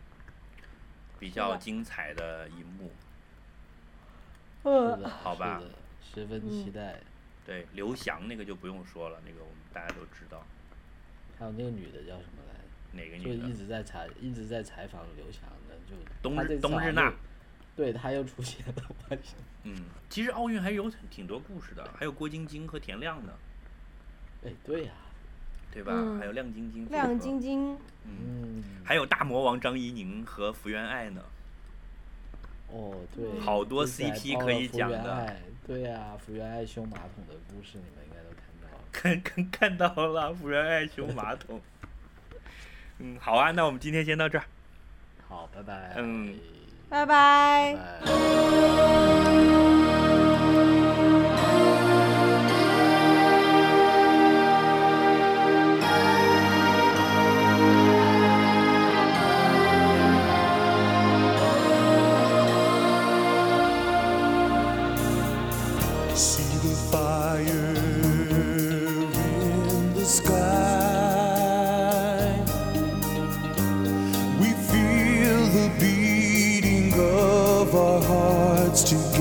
比较精彩的一幕。是呃的，好吧，十分期嗯待。对，刘翔那个就不用说了，那个我们大家都知道，还有那个女的叫什么来着？哪个女的就一？直在采一直在采访刘翔的，就冬日冬日娜对他又出现了，我。嗯，其实奥运还有挺挺多故事的，还有郭晶晶和田亮呢，哎，对呀、对吧？嗯还有亮晶晶，亮晶，晶，嗯，嗯，还有大魔王张怡宁和福原爱呢。哦，对，好多 CP 可以讲的对呀、福原爱修马桶的故事，你们应该都看到了。(laughs) 看看看到了，福原爱修马桶。嗯，好啊，那我们今天先到这儿。好，拜拜。嗯拜拜拜。拜。Fire in the sky. We feel the beating of our hearts together.